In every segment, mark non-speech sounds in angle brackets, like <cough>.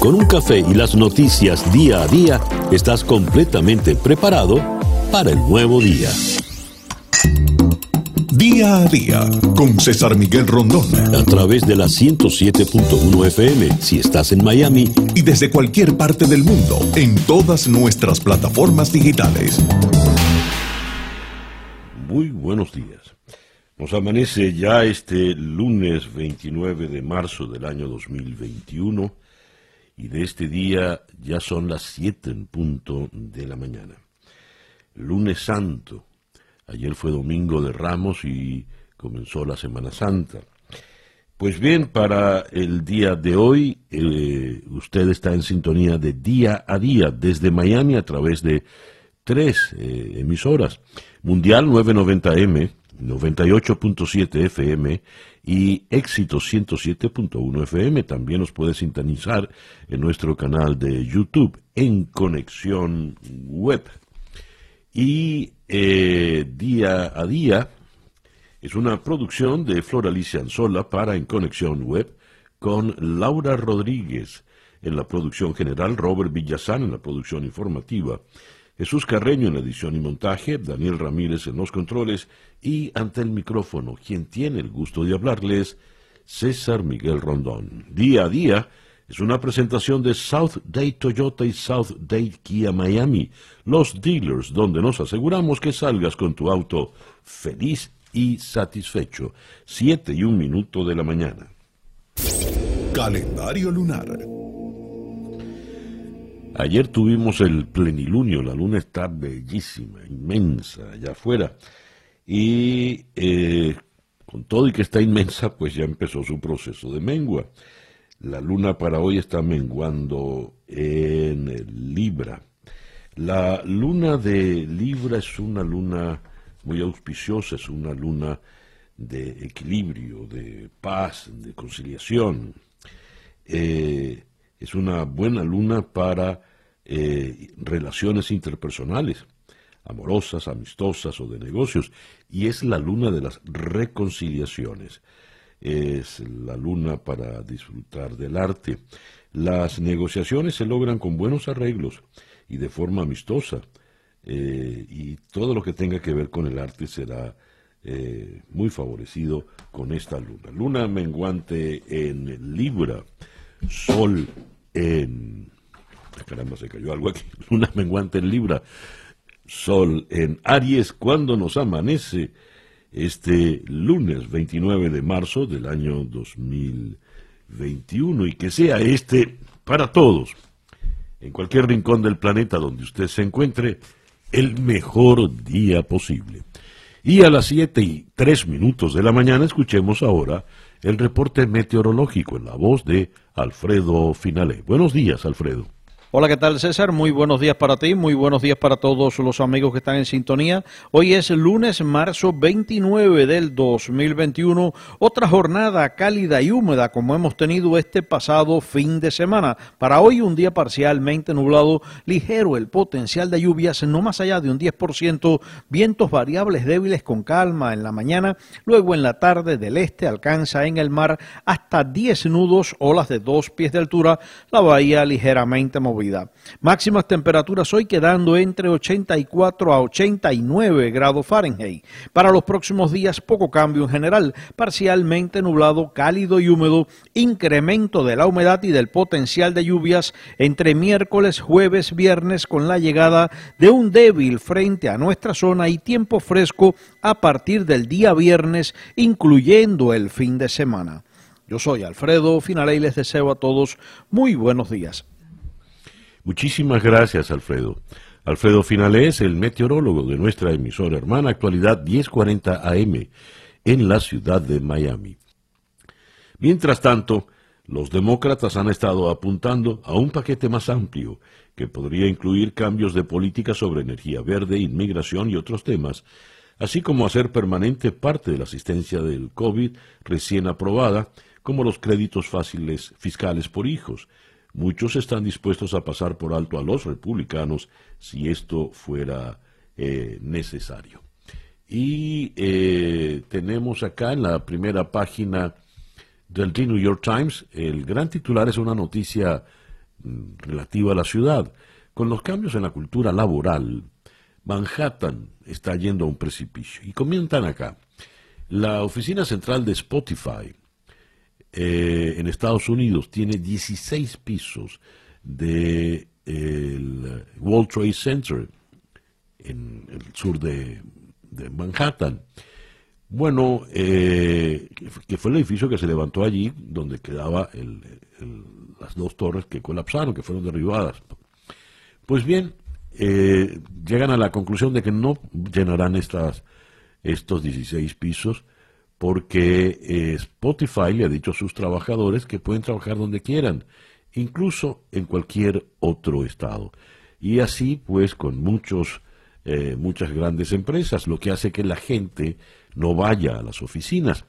Con un café y las noticias día a día, estás completamente preparado para el nuevo día. Día a día con César Miguel Rondón. A través de la 107.1 FM si estás en Miami. Y desde cualquier parte del mundo en todas nuestras plataformas digitales. Muy buenos días. Nos amanece ya este lunes 29 de marzo del año 2021 y de este día ya son las 7 en punto de la mañana. Lunes Santo. Ayer fue domingo de Ramos y comenzó la Semana Santa. Pues bien, para el día de hoy, eh, usted está en sintonía de día a día desde Miami a través de tres eh, emisoras. Mundial 990M, 98.7 FM y Éxito 107.1 FM. También nos puede sintonizar en nuestro canal de YouTube en Conexión Web. Y eh, día a día es una producción de Flor Alicia Anzola para En Conexión Web con Laura Rodríguez en la producción general, Robert Villazán en la producción informativa. Jesús Carreño en la edición y montaje, Daniel Ramírez en los controles y ante el micrófono, quien tiene el gusto de hablarles, César Miguel Rondón. Día a día es una presentación de South Day Toyota y South Day Kia Miami, los dealers donde nos aseguramos que salgas con tu auto feliz y satisfecho. Siete y un minuto de la mañana. Calendario lunar. Ayer tuvimos el plenilunio, la luna está bellísima, inmensa allá afuera. Y eh, con todo y que está inmensa, pues ya empezó su proceso de mengua. La luna para hoy está menguando en Libra. La luna de Libra es una luna muy auspiciosa, es una luna de equilibrio, de paz, de conciliación. Eh, es una buena luna para eh, relaciones interpersonales, amorosas, amistosas o de negocios, y es la luna de las reconciliaciones. Es la luna para disfrutar del arte. Las negociaciones se logran con buenos arreglos y de forma amistosa, eh, y todo lo que tenga que ver con el arte será eh, muy favorecido con esta luna. Luna menguante en Libra, Sol en... Caramba, se cayó algo aquí. <laughs> Luna menguante en Libra, Sol en Aries, cuando nos amanece este lunes 29 de marzo del año 2021 y que sea este para todos, en cualquier rincón del planeta donde usted se encuentre, el mejor día posible. Y a las 7 y 3 minutos de la mañana escuchemos ahora el reporte meteorológico en la voz de Alfredo Finale. Buenos días, Alfredo. Hola, ¿qué tal César? Muy buenos días para ti, muy buenos días para todos los amigos que están en sintonía. Hoy es lunes, marzo 29 del 2021, otra jornada cálida y húmeda como hemos tenido este pasado fin de semana. Para hoy un día parcialmente nublado, ligero el potencial de lluvias, no más allá de un 10%, vientos variables débiles con calma en la mañana, luego en la tarde del este alcanza en el mar hasta 10 nudos, olas de dos pies de altura, la bahía ligeramente movida Máximas temperaturas hoy quedando entre 84 a 89 grados Fahrenheit. Para los próximos días poco cambio en general, parcialmente nublado, cálido y húmedo, incremento de la humedad y del potencial de lluvias entre miércoles, jueves, viernes con la llegada de un débil frente a nuestra zona y tiempo fresco a partir del día viernes, incluyendo el fin de semana. Yo soy Alfredo Finale y les deseo a todos muy buenos días. Muchísimas gracias, Alfredo. Alfredo Finales, el meteorólogo de nuestra emisora hermana, actualidad 1040 AM, en la ciudad de Miami. Mientras tanto, los demócratas han estado apuntando a un paquete más amplio que podría incluir cambios de política sobre energía verde, inmigración y otros temas, así como hacer permanente parte de la asistencia del COVID recién aprobada, como los créditos fáciles fiscales por hijos, Muchos están dispuestos a pasar por alto a los republicanos si esto fuera eh, necesario. Y eh, tenemos acá en la primera página del The New York Times, el gran titular es una noticia mm, relativa a la ciudad. Con los cambios en la cultura laboral, Manhattan está yendo a un precipicio. Y comentan acá, la oficina central de Spotify eh, en Estados Unidos tiene 16 pisos de el World Trade Center en el sur de, Manhattan. Bueno, eh, que fue el edificio que se levantó allí, donde quedaba las dos torres que colapsaron, que fueron derribadas. Pues bien, eh, llegan a la conclusión de que no llenarán estas, estos 16 pisos porque eh, Spotify le ha dicho a sus trabajadores que pueden trabajar donde quieran, incluso en cualquier otro estado. Y así, pues, con muchos, eh, muchas grandes empresas, lo que hace que la gente no vaya a las oficinas.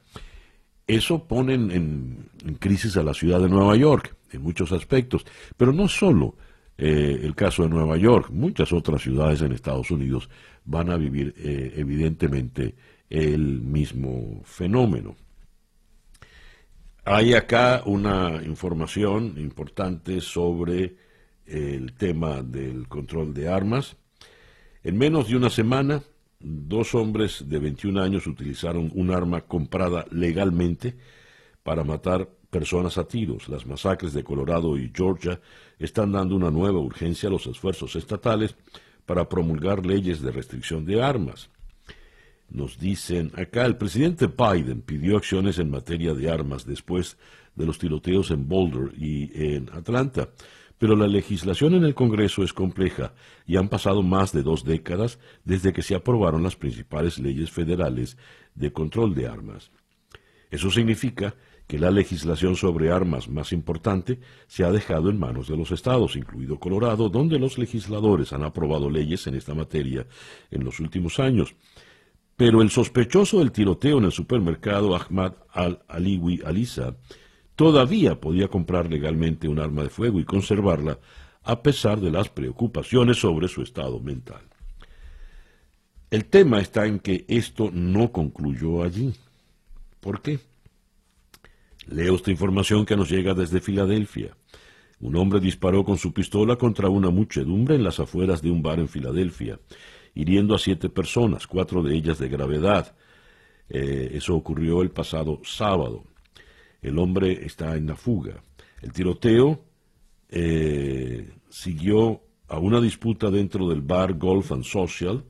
Eso pone en, en crisis a la ciudad de Nueva York, en muchos aspectos, pero no solo eh, el caso de Nueva York, muchas otras ciudades en Estados Unidos van a vivir eh, evidentemente el mismo fenómeno. Hay acá una información importante sobre el tema del control de armas. En menos de una semana, dos hombres de 21 años utilizaron un arma comprada legalmente para matar personas a tiros. Las masacres de Colorado y Georgia están dando una nueva urgencia a los esfuerzos estatales para promulgar leyes de restricción de armas. Nos dicen acá, el presidente Biden pidió acciones en materia de armas después de los tiroteos en Boulder y en Atlanta, pero la legislación en el Congreso es compleja y han pasado más de dos décadas desde que se aprobaron las principales leyes federales de control de armas. Eso significa que la legislación sobre armas más importante se ha dejado en manos de los estados, incluido Colorado, donde los legisladores han aprobado leyes en esta materia en los últimos años. Pero el sospechoso del tiroteo en el supermercado Ahmad al-Aliwi Alisa todavía podía comprar legalmente un arma de fuego y conservarla a pesar de las preocupaciones sobre su estado mental. El tema está en que esto no concluyó allí. ¿Por qué? Leo esta información que nos llega desde Filadelfia. Un hombre disparó con su pistola contra una muchedumbre en las afueras de un bar en Filadelfia, hiriendo a siete personas, cuatro de ellas de gravedad. Eh, eso ocurrió el pasado sábado. El hombre está en la fuga. El tiroteo eh, siguió a una disputa dentro del bar Golf and Social,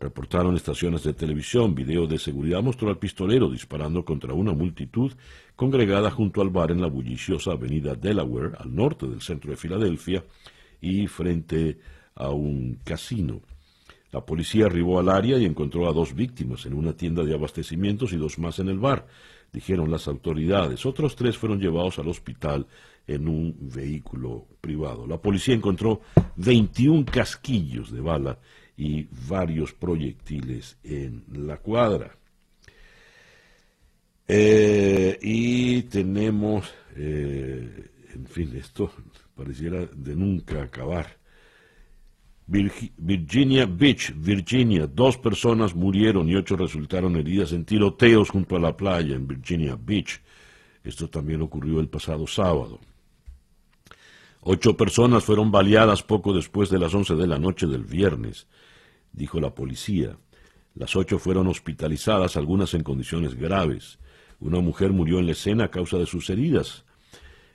Reportaron estaciones de televisión, video de seguridad mostró al pistolero disparando contra una multitud congregada junto al bar en la bulliciosa avenida Delaware, al norte del centro de Filadelfia, y frente a un casino. La policía arribó al área y encontró a dos víctimas en una tienda de abastecimientos y dos más en el bar, dijeron las autoridades. Otros tres fueron llevados al hospital en un vehículo privado. La policía encontró 21 casquillos de bala y varios proyectiles en la cuadra. Eh, y tenemos, eh, en fin, esto pareciera de nunca acabar. Virginia Beach, Virginia, dos personas murieron y ocho resultaron heridas en tiroteos junto a la playa en Virginia Beach. Esto también ocurrió el pasado sábado. Ocho personas fueron baleadas poco después de las once de la noche del viernes dijo la policía. Las ocho fueron hospitalizadas, algunas en condiciones graves. Una mujer murió en la escena a causa de sus heridas.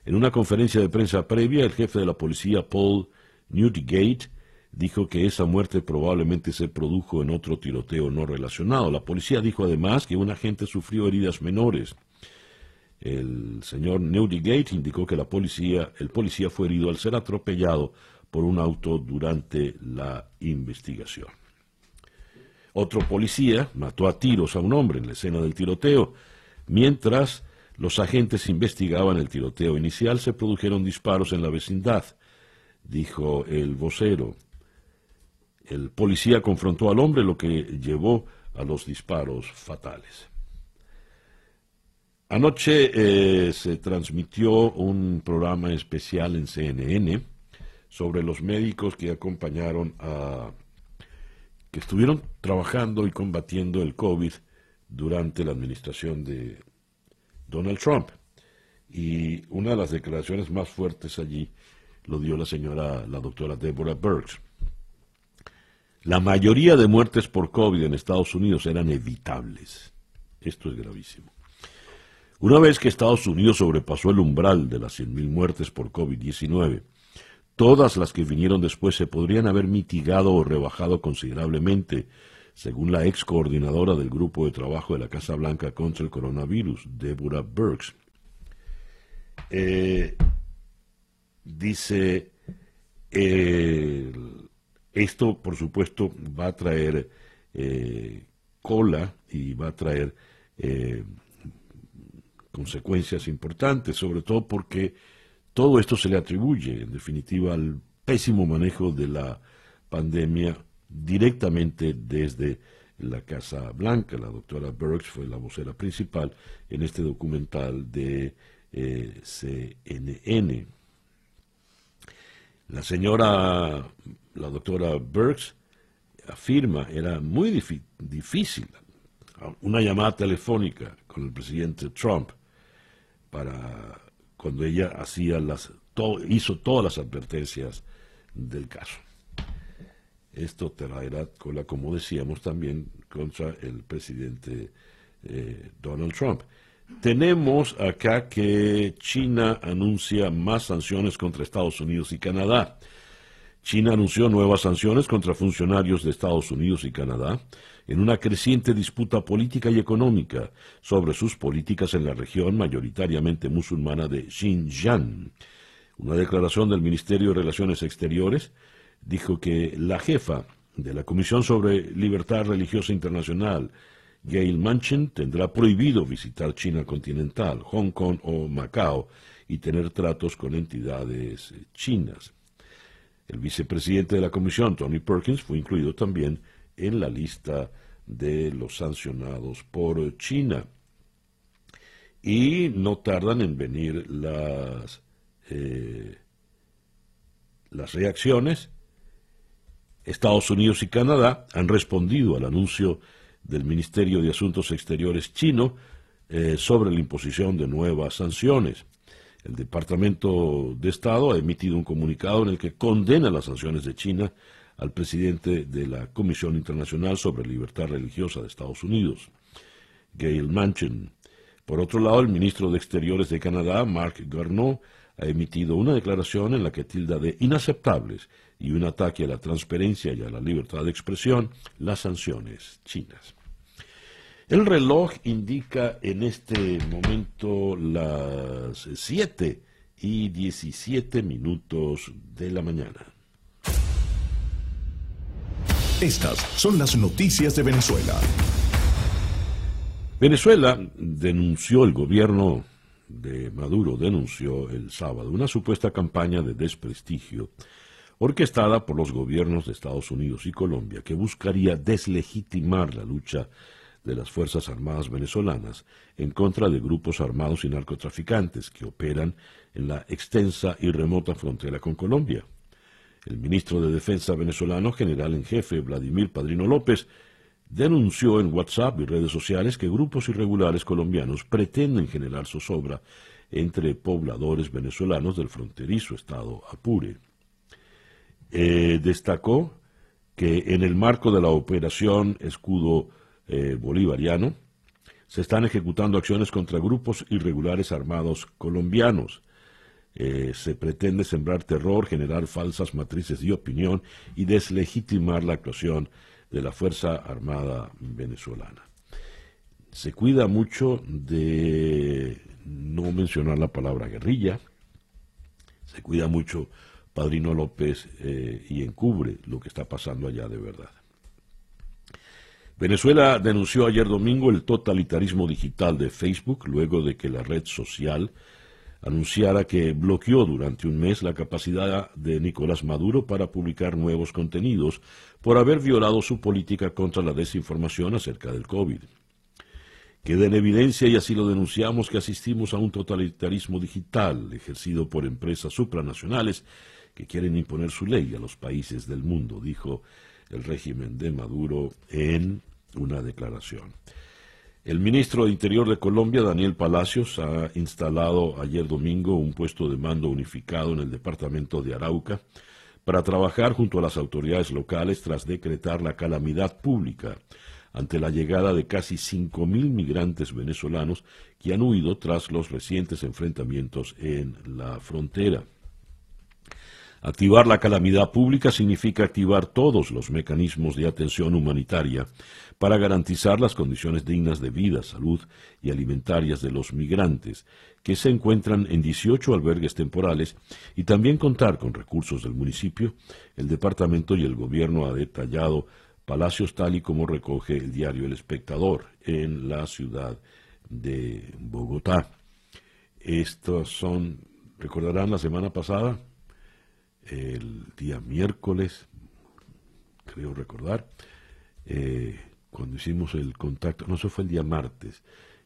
En una conferencia de prensa previa, el jefe de la policía, Paul Newgate, dijo que esa muerte probablemente se produjo en otro tiroteo no relacionado. La policía dijo además que un agente sufrió heridas menores. El señor Newgate indicó que la policía, el policía fue herido al ser atropellado por un auto durante la investigación. Otro policía mató a tiros a un hombre en la escena del tiroteo. Mientras los agentes investigaban el tiroteo inicial, se produjeron disparos en la vecindad, dijo el vocero. El policía confrontó al hombre, lo que llevó a los disparos fatales. Anoche eh, se transmitió un programa especial en CNN sobre los médicos que acompañaron a que estuvieron trabajando y combatiendo el COVID durante la administración de Donald Trump. Y una de las declaraciones más fuertes allí lo dio la señora, la doctora Deborah Burks. La mayoría de muertes por COVID en Estados Unidos eran evitables. Esto es gravísimo. Una vez que Estados Unidos sobrepasó el umbral de las 100.000 muertes por COVID-19, todas las que vinieron después se podrían haber mitigado o rebajado considerablemente, según la ex coordinadora del grupo de trabajo de la Casa Blanca contra el coronavirus, Deborah Burks. Eh, dice, esto por supuesto va a traer eh, cola y va a traer eh, consecuencias importantes, sobre todo porque todo esto se le atribuye, en definitiva, al pésimo manejo de la pandemia directamente desde la Casa Blanca. La doctora Burks fue la vocera principal en este documental de eh, CNN. La señora, la doctora Burks, afirma, era muy difícil una llamada telefónica con el presidente Trump para cuando ella hacía las hizo todas las advertencias del caso. Esto traerá cola, como decíamos, también contra el presidente eh, Donald Trump. Tenemos acá que China anuncia más sanciones contra Estados Unidos y Canadá. China anunció nuevas sanciones contra funcionarios de Estados Unidos y Canadá en una creciente disputa política y económica sobre sus políticas en la región mayoritariamente musulmana de Xinjiang. Una declaración del Ministerio de Relaciones Exteriores dijo que la jefa de la Comisión sobre Libertad Religiosa Internacional, Gail Manchin, tendrá prohibido visitar China continental, Hong Kong o Macao y tener tratos con entidades chinas. El vicepresidente de la Comisión, Tony Perkins, fue incluido también en la lista de los sancionados por China. Y no tardan en venir las, eh, las reacciones. Estados Unidos y Canadá han respondido al anuncio del Ministerio de Asuntos Exteriores chino eh, sobre la imposición de nuevas sanciones. El Departamento de Estado ha emitido un comunicado en el que condena las sanciones de China al presidente de la Comisión Internacional sobre Libertad Religiosa de Estados Unidos, Gail Manchin. Por otro lado, el ministro de Exteriores de Canadá, Mark Garneau, ha emitido una declaración en la que tilda de inaceptables y un ataque a la transparencia y a la libertad de expresión las sanciones chinas. El reloj indica en este momento las 7 y 17 minutos de la mañana. Estas son las noticias de Venezuela. Venezuela denunció, el gobierno de Maduro denunció el sábado una supuesta campaña de desprestigio orquestada por los gobiernos de Estados Unidos y Colombia que buscaría deslegitimar la lucha de las Fuerzas Armadas venezolanas en contra de grupos armados y narcotraficantes que operan en la extensa y remota frontera con Colombia. El ministro de Defensa venezolano, general en jefe Vladimir Padrino López, denunció en WhatsApp y redes sociales que grupos irregulares colombianos pretenden generar zozobra entre pobladores venezolanos del fronterizo estado Apure. Eh, destacó que en el marco de la operación Escudo eh, Bolivariano se están ejecutando acciones contra grupos irregulares armados colombianos eh, se pretende sembrar terror, generar falsas matrices de opinión y deslegitimar la actuación de la Fuerza Armada venezolana. Se cuida mucho de no mencionar la palabra guerrilla, se cuida mucho Padrino López eh, y encubre lo que está pasando allá de verdad. Venezuela denunció ayer domingo el totalitarismo digital de Facebook luego de que la red social anunciara que bloqueó durante un mes la capacidad de Nicolás Maduro para publicar nuevos contenidos por haber violado su política contra la desinformación acerca del COVID. Queda en evidencia, y así lo denunciamos, que asistimos a un totalitarismo digital ejercido por empresas supranacionales que quieren imponer su ley a los países del mundo, dijo el régimen de Maduro en una declaración. El ministro de Interior de Colombia, Daniel Palacios, ha instalado ayer domingo un puesto de mando unificado en el departamento de Arauca para trabajar junto a las autoridades locales tras decretar la calamidad pública ante la llegada de casi 5.000 migrantes venezolanos que han huido tras los recientes enfrentamientos en la frontera. Activar la calamidad pública significa activar todos los mecanismos de atención humanitaria para garantizar las condiciones dignas de vida, salud y alimentarias de los migrantes, que se encuentran en 18 albergues temporales, y también contar con recursos del municipio, el departamento y el gobierno ha detallado Palacios tal y como recoge el diario El Espectador en la ciudad de Bogotá. Estos son, recordarán la semana pasada, el día miércoles, creo recordar, eh, cuando hicimos el contacto, no, eso fue el día martes,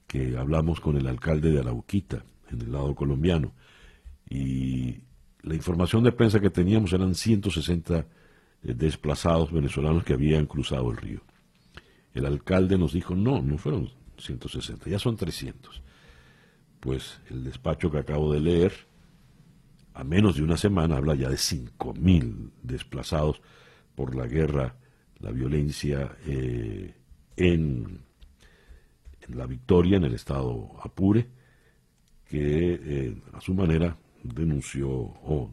que hablamos con el alcalde de Arauquita, en el lado colombiano, y la información de prensa que teníamos eran 160 eh, desplazados venezolanos que habían cruzado el río. El alcalde nos dijo, no, no fueron 160, ya son 300. Pues el despacho que acabo de leer, a menos de una semana, habla ya de 5.000 desplazados por la guerra, la violencia eh, en, la victoria en el estado Apure, que eh, a su manera denunció o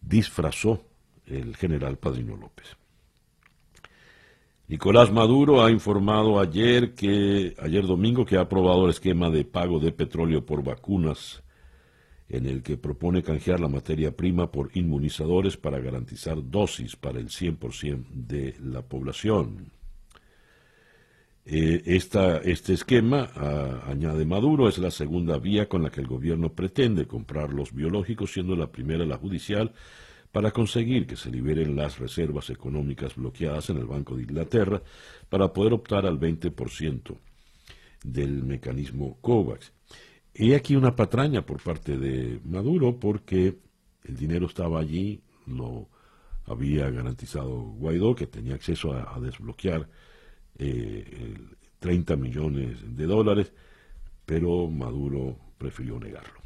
disfrazó el general Padrino López. Nicolás Maduro ha informado ayer que ayer domingo que ha aprobado el esquema de pago de petróleo por vacunas en el que propone canjear la materia prima por inmunizadores para garantizar dosis para el 100% de la población. Eh, este esquema, añade Maduro, es la segunda vía con la que el gobierno pretende comprar los biológicos, siendo la primera la judicial, para conseguir que se liberen las reservas económicas bloqueadas en el Banco de Inglaterra para poder optar al 20% del mecanismo COVAX. Y aquí una patraña por parte de Maduro porque el dinero estaba allí, lo había garantizado Guaidó, que tenía acceso a desbloquear 30 eh, millones de dólares, pero Maduro prefirió negarlo.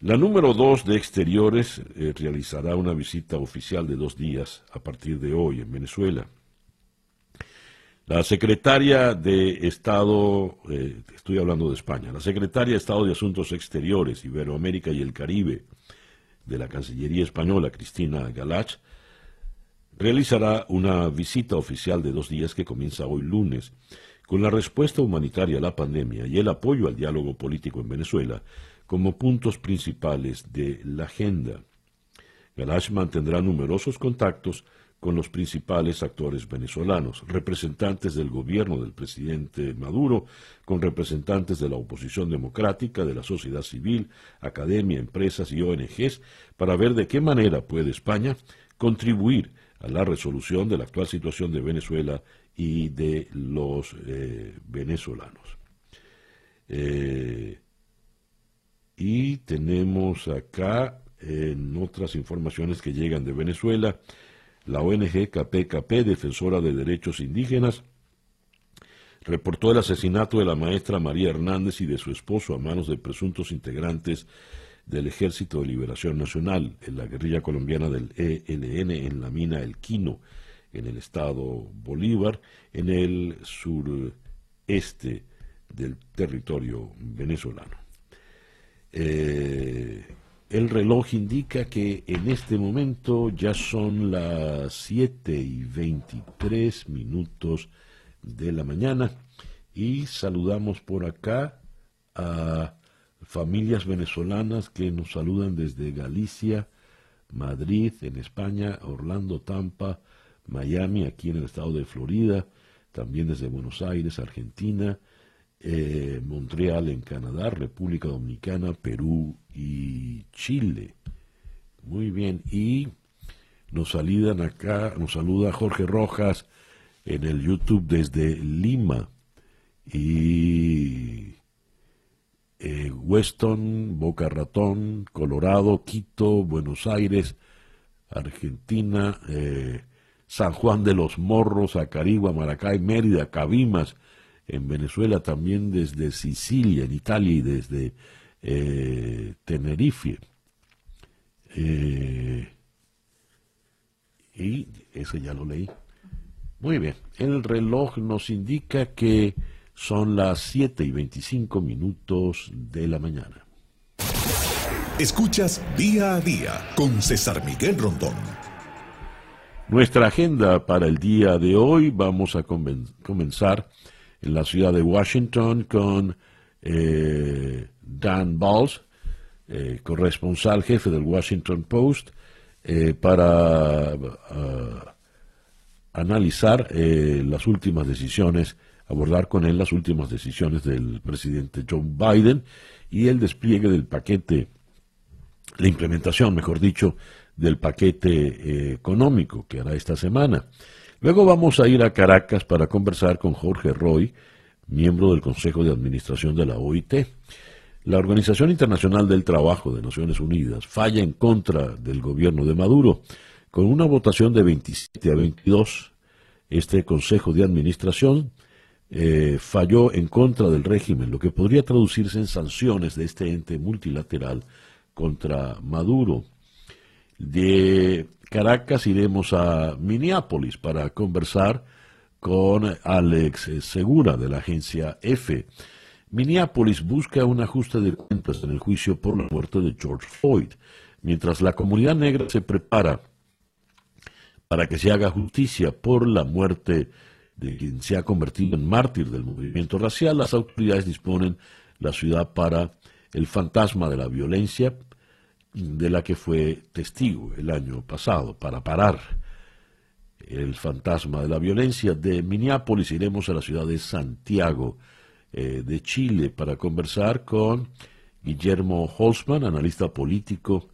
La número dos de Exteriores eh, realizará una visita oficial de dos días a partir de hoy en Venezuela. La secretaria de Estado, eh, estoy hablando de España, la secretaria de Estado de Asuntos Exteriores, Iberoamérica y el Caribe de la Cancillería Española, Cristina Galach, realizará una visita oficial de dos días que comienza hoy lunes. Con la respuesta humanitaria a la pandemia y el apoyo al diálogo político en Venezuela como puntos principales de la agenda. Galash mantendrá numerosos contactos con los principales actores venezolanos, representantes del gobierno del presidente Maduro, con representantes de la oposición democrática, de la sociedad civil, academia, empresas y ONGs, para ver de qué manera puede España contribuir a la resolución de la actual situación de Venezuela y de los eh, venezolanos. Eh, y tenemos acá en otras informaciones que llegan de Venezuela, la ONG KPKP, Defensora de Derechos Indígenas, reportó el asesinato de la maestra María Hernández y de su esposo a manos de presuntos integrantes del Ejército de Liberación Nacional, en la guerrilla colombiana del ELN en la mina El Quino, en el estado Bolívar, en el sureste del territorio venezolano. Eh, el reloj indica que en este momento ya son las 7 y 23 minutos de la mañana y saludamos por acá a familias venezolanas que nos saludan desde Galicia, Madrid, en España, Orlando, Tampa, Miami, aquí en el estado de Florida, también desde Buenos Aires, Argentina, eh, Montreal en Canadá, República Dominicana, Perú y Chile. Muy bien, y nos saludan acá, nos saluda Jorge Rojas en el YouTube desde Lima y eh, Weston, Boca Ratón, Colorado, Quito, Buenos Aires, Argentina, eh, San Juan de los Morros, Acarigua, Maracay, Mérida, Cabimas, en Venezuela, también desde Sicilia, en Italia y desde Tenerife. y ese ya lo leí. Muy bien, el reloj nos indica que son las 7 y 25 minutos de la mañana. Escuchas día a día con César Miguel Rondón. Nuestra agenda para el día de hoy vamos a comenzar en la ciudad de Washington con eh, Dan Balls, eh, corresponsal jefe del Washington Post, eh, para analizar las últimas decisiones abordar con él las últimas decisiones del presidente Joe Biden y el despliegue del paquete, la implementación, mejor dicho, del paquete económico que hará esta semana. Luego vamos a ir a Caracas para conversar con Jorge Roy, miembro del Consejo de Administración de la OIT. La Organización Internacional del Trabajo de Naciones Unidas falla en contra del gobierno de Maduro con una votación de 27 a 22. Este Consejo de Administración eh, falló en contra del régimen, lo que podría traducirse en sanciones de este ente multilateral contra Maduro. De Caracas iremos a Minneapolis para conversar con Alex Segura de la agencia F. Minneapolis busca un ajuste de cuentas en el juicio por la muerte de George Floyd, mientras la comunidad negra se prepara para que se haga justicia por la muerte de quien se ha convertido en mártir del movimiento racial, las autoridades disponen la ciudad para el fantasma de la violencia de la que fue testigo el año pasado, para parar el fantasma de la violencia. De Minneapolis iremos a la ciudad de Santiago eh, de Chile para conversar con Guillermo Holzman, analista político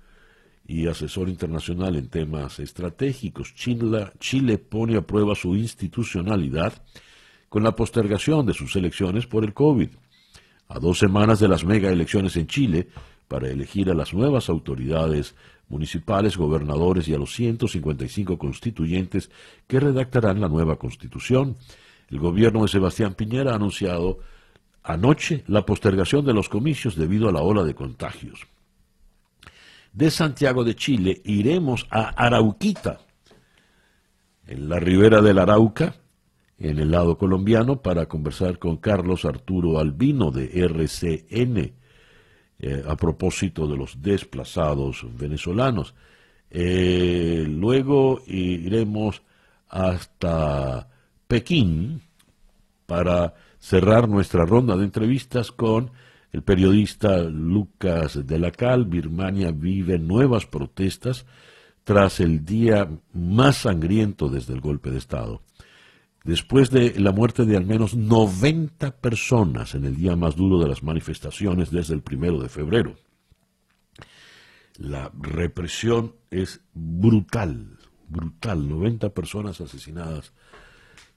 y asesor internacional en temas estratégicos. Chile, Chile pone a prueba su institucionalidad con la postergación de sus elecciones por el COVID. A dos semanas de las mega elecciones en Chile, para elegir a las nuevas autoridades municipales, gobernadores y a los 155 constituyentes que redactarán la nueva constitución, el gobierno de Sebastián Piñera ha anunciado anoche la postergación de los comicios debido a la ola de contagios. De Santiago de Chile iremos a Arauquita, en la ribera del Arauca, en el lado colombiano, para conversar con Carlos Arturo Albino de RCN eh, a propósito de los desplazados venezolanos. Eh, luego iremos hasta Pekín para cerrar nuestra ronda de entrevistas con el periodista Lucas de la Cal, Birmania vive nuevas protestas tras el día más sangriento desde el golpe de Estado. Después de la muerte de al menos 90 personas en el día más duro de las manifestaciones desde el primero de febrero. La represión es brutal, brutal, 90 personas asesinadas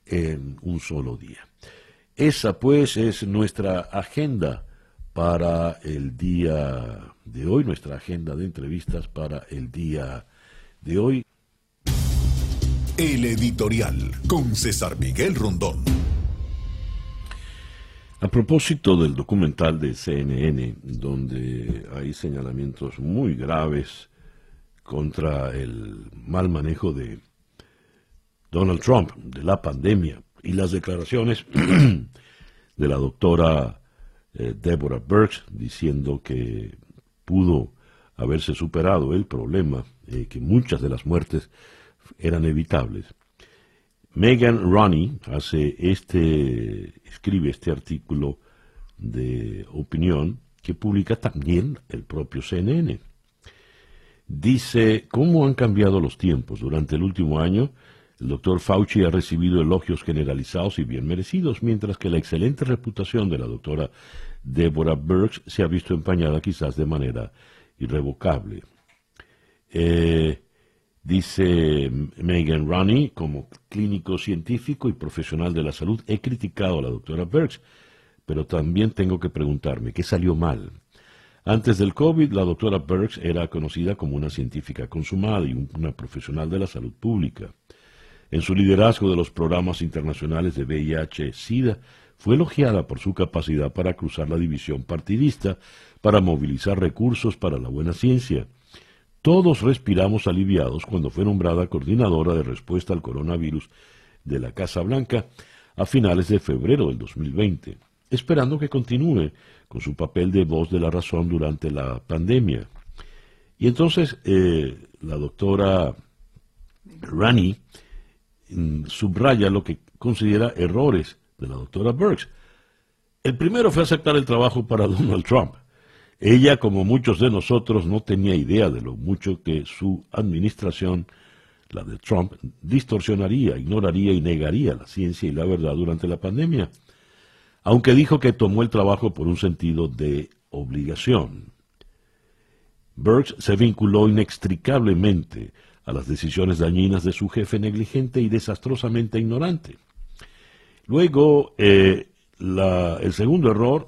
en un solo día. Esa pues es nuestra agenda para el día de hoy, nuestra agenda de entrevistas para el día de hoy. El editorial con César Miguel Rondón. A propósito del documental de CNN, donde hay señalamientos muy graves contra el mal manejo de Donald Trump, de la pandemia, y las declaraciones <clears throat> de la doctora eh, Deborah Burks diciendo que pudo haberse superado el problema, eh, que muchas de las muertes eran evitables. Megan Ronnie hace este, escribe este artículo de opinión que publica también el propio CNN. Dice, ¿cómo han cambiado los tiempos? Durante el último año, el doctor Fauci ha recibido elogios generalizados y bien merecidos, mientras que la excelente reputación de la doctora Deborah Burks se ha visto empañada quizás de manera irrevocable. Eh, dice Megan Ronnie, como clínico científico y profesional de la salud, he criticado a la doctora Burks, pero también tengo que preguntarme, ¿qué salió mal? Antes del COVID, la doctora Burks era conocida como una científica consumada y una profesional de la salud pública. En su liderazgo de los programas internacionales de VIH-Sida, fue elogiada por su capacidad para cruzar la división partidista, para movilizar recursos para la buena ciencia. Todos respiramos aliviados cuando fue nombrada coordinadora de respuesta al coronavirus de la Casa Blanca a finales de febrero del 2020, esperando que continúe con su papel de voz de la razón durante la pandemia. Y entonces eh, la doctora Rani mm, subraya lo que considera errores de la doctora Burks. El primero fue aceptar el trabajo para Donald Trump. Ella, como muchos de nosotros, no tenía idea de lo mucho que su administración, la de Trump, distorsionaría, ignoraría y negaría la ciencia y la verdad durante la pandemia, aunque dijo que tomó el trabajo por un sentido de obligación. Burks se vinculó inextricablemente a las decisiones dañinas de su jefe negligente y desastrosamente ignorante. Luego, eh, el segundo error,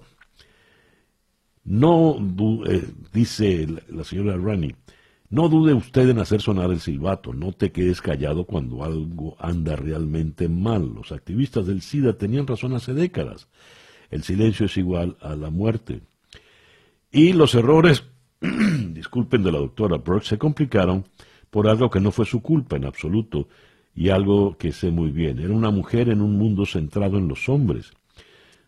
no, eh, dice la, señora Rani, no dude usted en hacer sonar el silbato, no te quedes callado cuando algo anda realmente mal. Los activistas del SIDA tenían razón hace décadas. El silencio es igual a la muerte. Y los errores, <clears throat> disculpen de la doctora Brooks, se complicaron por algo que no fue su culpa en absoluto y algo que sé muy bien. Era una mujer en un mundo centrado en los hombres.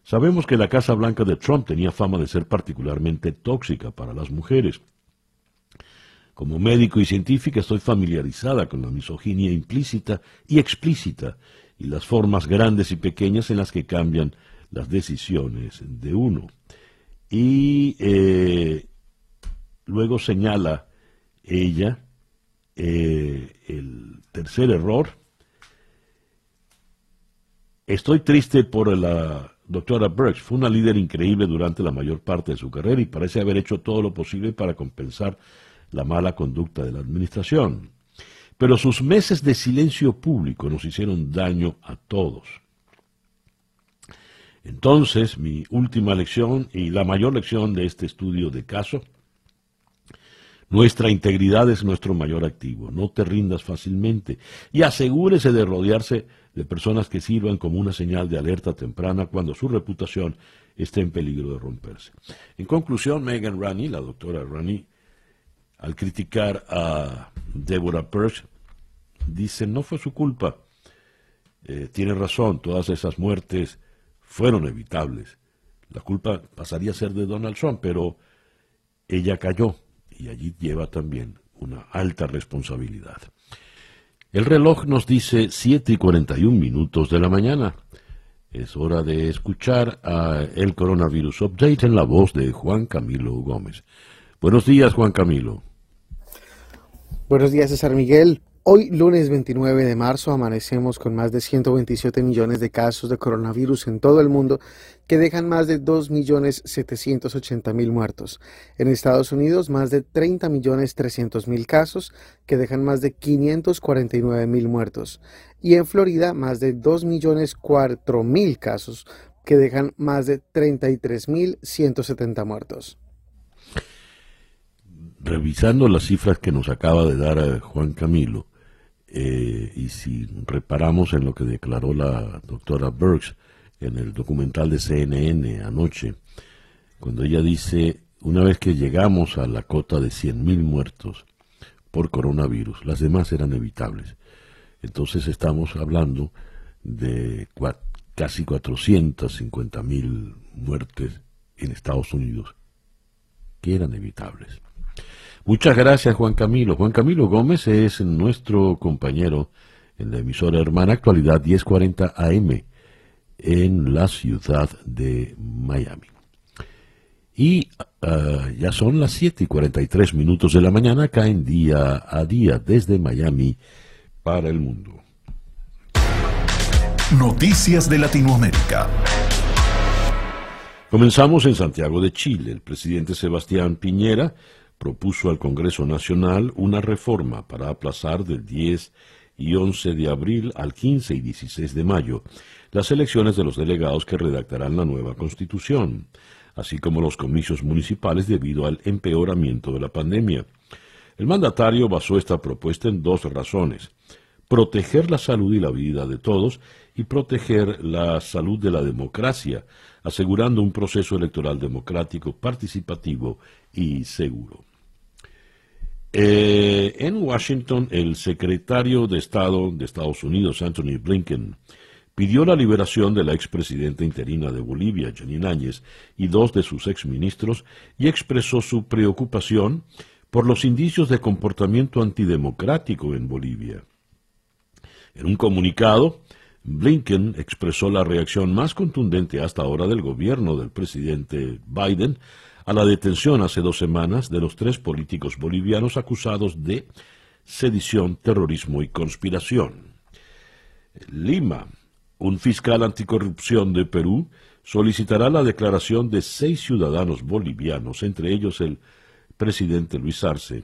Sabemos que la Casa Blanca de Trump tenía fama de ser particularmente tóxica para las mujeres. Como médico y científica estoy familiarizada con la misoginia implícita y explícita y las formas grandes y pequeñas en las que cambian las decisiones de uno. Y eh, luego señala ella eh, el tercer error. Estoy triste por la doctora Burks. Fue una líder increíble durante la mayor parte de su carrera y parece haber hecho todo lo posible para compensar la mala conducta de la administración. Pero sus meses de silencio público nos hicieron daño a todos. Entonces, mi última lección y la mayor lección de este estudio de caso nuestra integridad es nuestro mayor activo. No te rindas fácilmente y asegúrese de rodearse de personas que sirvan como una señal de alerta temprana cuando su reputación esté en peligro de romperse. En conclusión, Megan Rani, la doctora Rani, al criticar a Deborah Perch, dice, no fue su culpa. Eh, tiene razón, todas esas muertes fueron evitables. La culpa pasaría a ser de Donald Trump, pero ella cayó y allí lleva también una alta responsabilidad. El reloj nos dice 7 y 41 minutos de la mañana. Es hora de escuchar a el Coronavirus Update en la voz de Juan Camilo Gómez. Buenos días, Juan Camilo. Buenos días, César Miguel. Hoy, lunes 29 de marzo, amanecemos con más de 127 millones de casos de coronavirus en todo el mundo, que dejan más de 2.780.000 muertos. En Estados Unidos, más de 30.300.000 casos, que dejan más de 549.000 muertos. Y en Florida, más de 2.004.000 casos, que dejan más de 33.170 muertos revisando las cifras que nos acaba de dar eh, Juan Camilo, eh, y si reparamos en lo que declaró la doctora Burks en el documental de CNN anoche, cuando ella dice, una vez que llegamos a la cota de 100.000 muertos por coronavirus, las demás eran evitables. Entonces estamos hablando de casi 450.000 muertes en Estados Unidos que eran evitables. Muchas gracias, Juan Camilo. Juan Camilo Gómez es nuestro compañero en la emisora hermana actualidad 1040 AM en la ciudad de Miami. Y ah, ya son las 7 y 43 minutos de la mañana, caen día a día desde Miami para el mundo. Noticias de Latinoamérica. Comenzamos en Santiago de Chile. El presidente Sebastián Piñera propuso al Congreso Nacional una reforma para aplazar del 10 y 11 de abril al 15 y 16 de mayo las elecciones de los delegados que redactarán la nueva Constitución, así como los comicios municipales debido al empeoramiento de la pandemia. El mandatario basó esta propuesta en dos razones proteger la salud y la vida de todos y proteger la salud de la democracia, asegurando un proceso electoral democrático, participativo y seguro. Eh, en Washington, el secretario de Estado de Estados Unidos, Anthony Blinken, pidió la liberación de la expresidenta interina de Bolivia, Janine Áñez, y dos de sus exministros, y expresó su preocupación por los indicios de comportamiento antidemocrático en Bolivia. En un comunicado, Blinken expresó la reacción más contundente hasta ahora del gobierno del presidente Biden a la detención hace dos semanas de los tres políticos bolivianos acusados de sedición, terrorismo y conspiración. Lima, un fiscal anticorrupción de Perú, solicitará la declaración de seis ciudadanos bolivianos, entre ellos el presidente Luis Arce,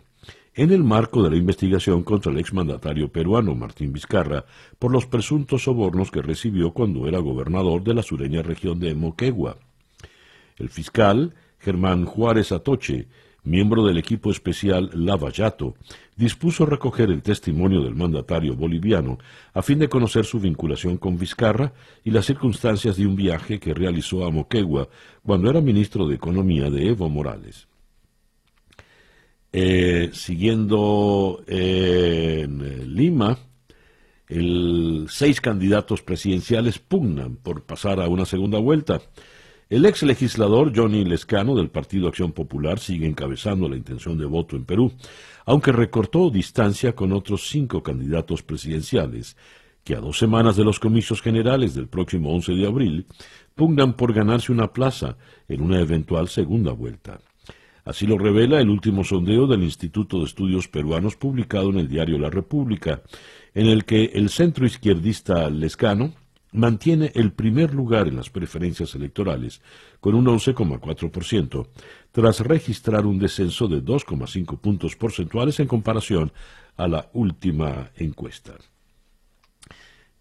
en el marco de la investigación contra el exmandatario peruano Martín Vizcarra por los presuntos sobornos que recibió cuando era gobernador de la sureña región de Moquegua. El fiscal, Germán Juárez Atoche, miembro del equipo especial Lavallato, dispuso recoger el testimonio del mandatario boliviano a fin de conocer su vinculación con Vizcarra y las circunstancias de un viaje que realizó a Moquegua cuando era ministro de Economía de Evo Morales. Eh, siguiendo en Lima, el, seis candidatos presidenciales pugnan por pasar a una segunda vuelta. El ex legislador Johnny Lescano del Partido Acción Popular sigue encabezando la intención de voto en Perú, aunque recortó distancia con otros cinco candidatos presidenciales, que a dos semanas de los comicios generales del próximo 11 de abril pugnan por ganarse una plaza en una eventual segunda vuelta. Así lo revela el último sondeo del Instituto de Estudios Peruanos publicado en el diario La República, en el que el centro izquierdista Lescano mantiene el primer lugar en las preferencias electorales, con un 11,4%, tras registrar un descenso de 2,5 puntos porcentuales en comparación a la última encuesta.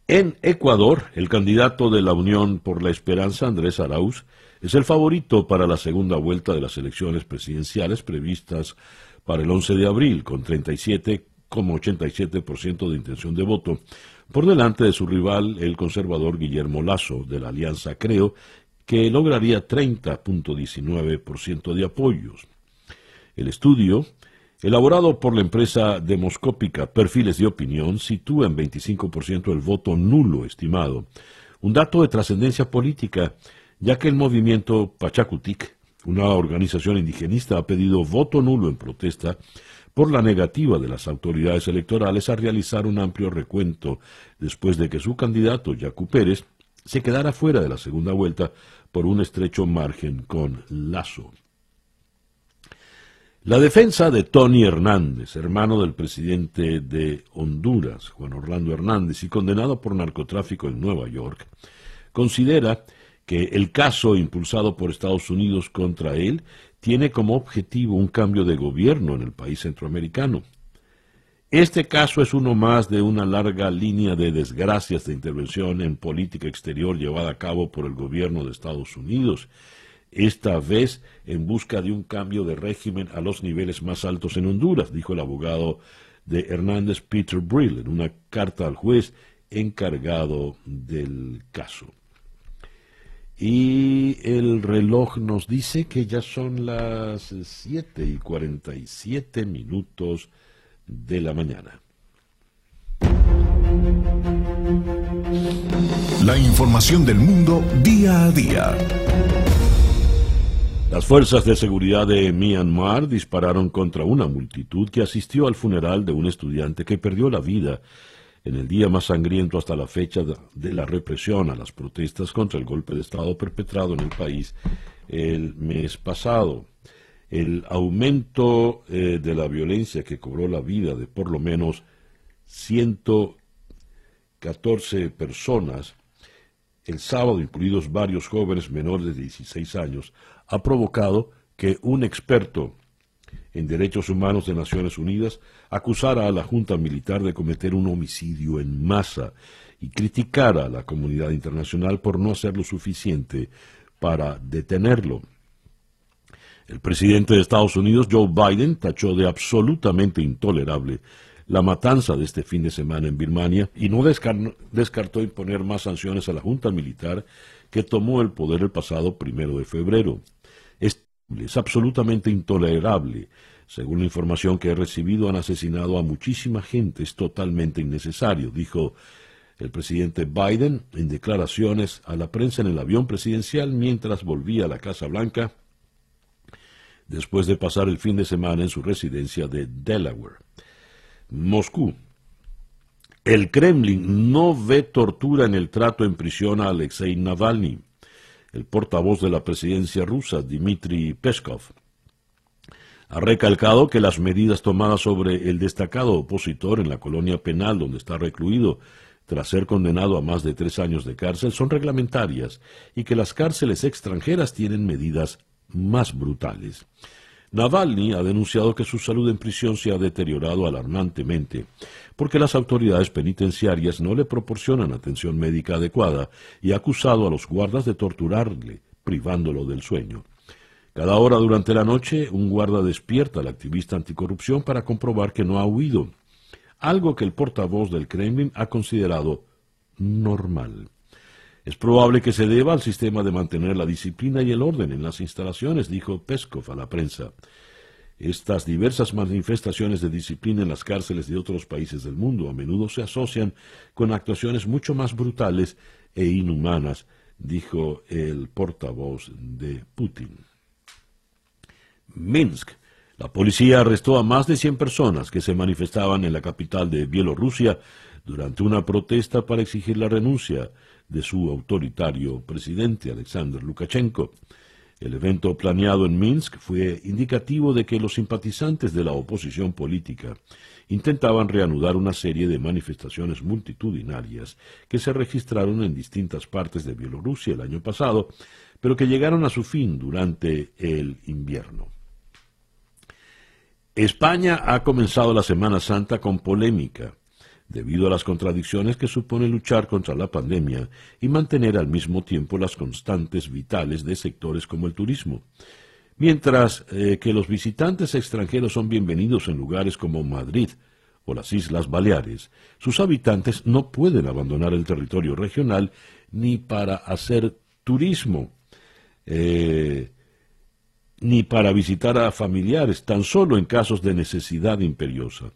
En Ecuador, el candidato de la Unión por la Esperanza, Andrés Arauz, es el favorito para la segunda vuelta de las elecciones presidenciales previstas para el 11 de abril, con 37,87% de intención de voto, por delante de su rival, el conservador Guillermo Lazo, de la Alianza Creo, que lograría 30.19% de apoyos. El estudio, elaborado por la empresa demoscópica Perfiles de Opinión, sitúa en 25% el voto nulo estimado, un dato de trascendencia política ya que el movimiento Pachacutic, una organización indigenista, ha pedido voto nulo en protesta por la negativa de las autoridades electorales a realizar un amplio recuento después de que su candidato, Yacu Pérez, se quedara fuera de la segunda vuelta por un estrecho margen con Lazo. La defensa de Tony Hernández, hermano del presidente de Honduras, Juan Orlando Hernández, y condenado por narcotráfico en Nueva York, considera que el caso impulsado por Estados Unidos contra él tiene como objetivo un cambio de gobierno en el país centroamericano. Este caso es uno más de una larga línea de desgracias de intervención en política exterior llevada a cabo por el gobierno de Estados Unidos, esta vez en busca de un cambio de régimen a los niveles más altos en Honduras, dijo el abogado de Hernández Peter Brill en una carta al juez encargado del caso. Y el reloj nos dice que ya son las 7 y 47 minutos de la mañana. La información del mundo día a día. Las fuerzas de seguridad de Myanmar dispararon contra una multitud que asistió al funeral de un estudiante que perdió la vida en el día más sangriento hasta la fecha de la represión a las protestas contra el golpe de Estado perpetrado en el país el mes pasado. El aumento eh, de la violencia que cobró la vida de por lo menos 114 personas el sábado, incluidos varios jóvenes menores de 16 años, ha provocado que un experto en Derechos Humanos de Naciones Unidas acusara a la Junta Militar de cometer un homicidio en masa y criticara a la comunidad internacional por no hacer lo suficiente para detenerlo. El presidente de Estados Unidos, Joe Biden, tachó de absolutamente intolerable la matanza de este fin de semana en Birmania y no descartó imponer más sanciones a la Junta Militar que tomó el poder el pasado primero de febrero. Es, es absolutamente intolerable. Según la información que he recibido, han asesinado a muchísima gente. Es totalmente innecesario, dijo el presidente Biden en declaraciones a la prensa en el avión presidencial mientras volvía a la Casa Blanca después de pasar el fin de semana en su residencia de Delaware. Moscú. El Kremlin no ve tortura en el trato en prisión a Alexei Navalny. El portavoz de la presidencia rusa, Dmitry Peskov, ha recalcado que las medidas tomadas sobre el destacado opositor en la colonia penal donde está recluido tras ser condenado a más de tres años de cárcel, son reglamentarias y que las cárceles extranjeras tienen medidas más brutales. Navalny ha denunciado que su salud en prisión se ha deteriorado alarmantemente porque las autoridades penitenciarias no le proporcionan atención médica adecuada y ha acusado a los guardas de torturarle, privándolo del sueño. Cada hora durante la noche, un guarda despierta al activista anticorrupción para comprobar que no ha huido algo que el portavoz del Kremlin ha considerado normal. Es probable que se deba al sistema de mantener la disciplina y el orden en las instalaciones, dijo Peskov a la prensa. Estas diversas manifestaciones de disciplina en las cárceles de otros países del mundo a menudo se asocian con actuaciones mucho más brutales e inhumanas, dijo el portavoz de Putin. Minsk la policía arrestó a más de 100 personas que se manifestaban en la capital de Bielorrusia durante una protesta para exigir la renuncia de su autoritario presidente Alexander Lukashenko. El evento planeado en Minsk fue indicativo de que los simpatizantes de la oposición política intentaban reanudar una serie de manifestaciones multitudinarias que se registraron en distintas partes de Bielorrusia el año pasado, pero que llegaron a su fin durante el invierno. España ha comenzado la Semana Santa con polémica, debido a las contradicciones que supone luchar contra la pandemia y mantener al mismo tiempo las constantes vitales de sectores como el turismo. Mientras eh, que los visitantes extranjeros son bienvenidos en lugares como Madrid o las Islas Baleares, sus habitantes no pueden abandonar el territorio regional ni para hacer turismo. Eh, ni para visitar a familiares, tan solo en casos de necesidad imperiosa.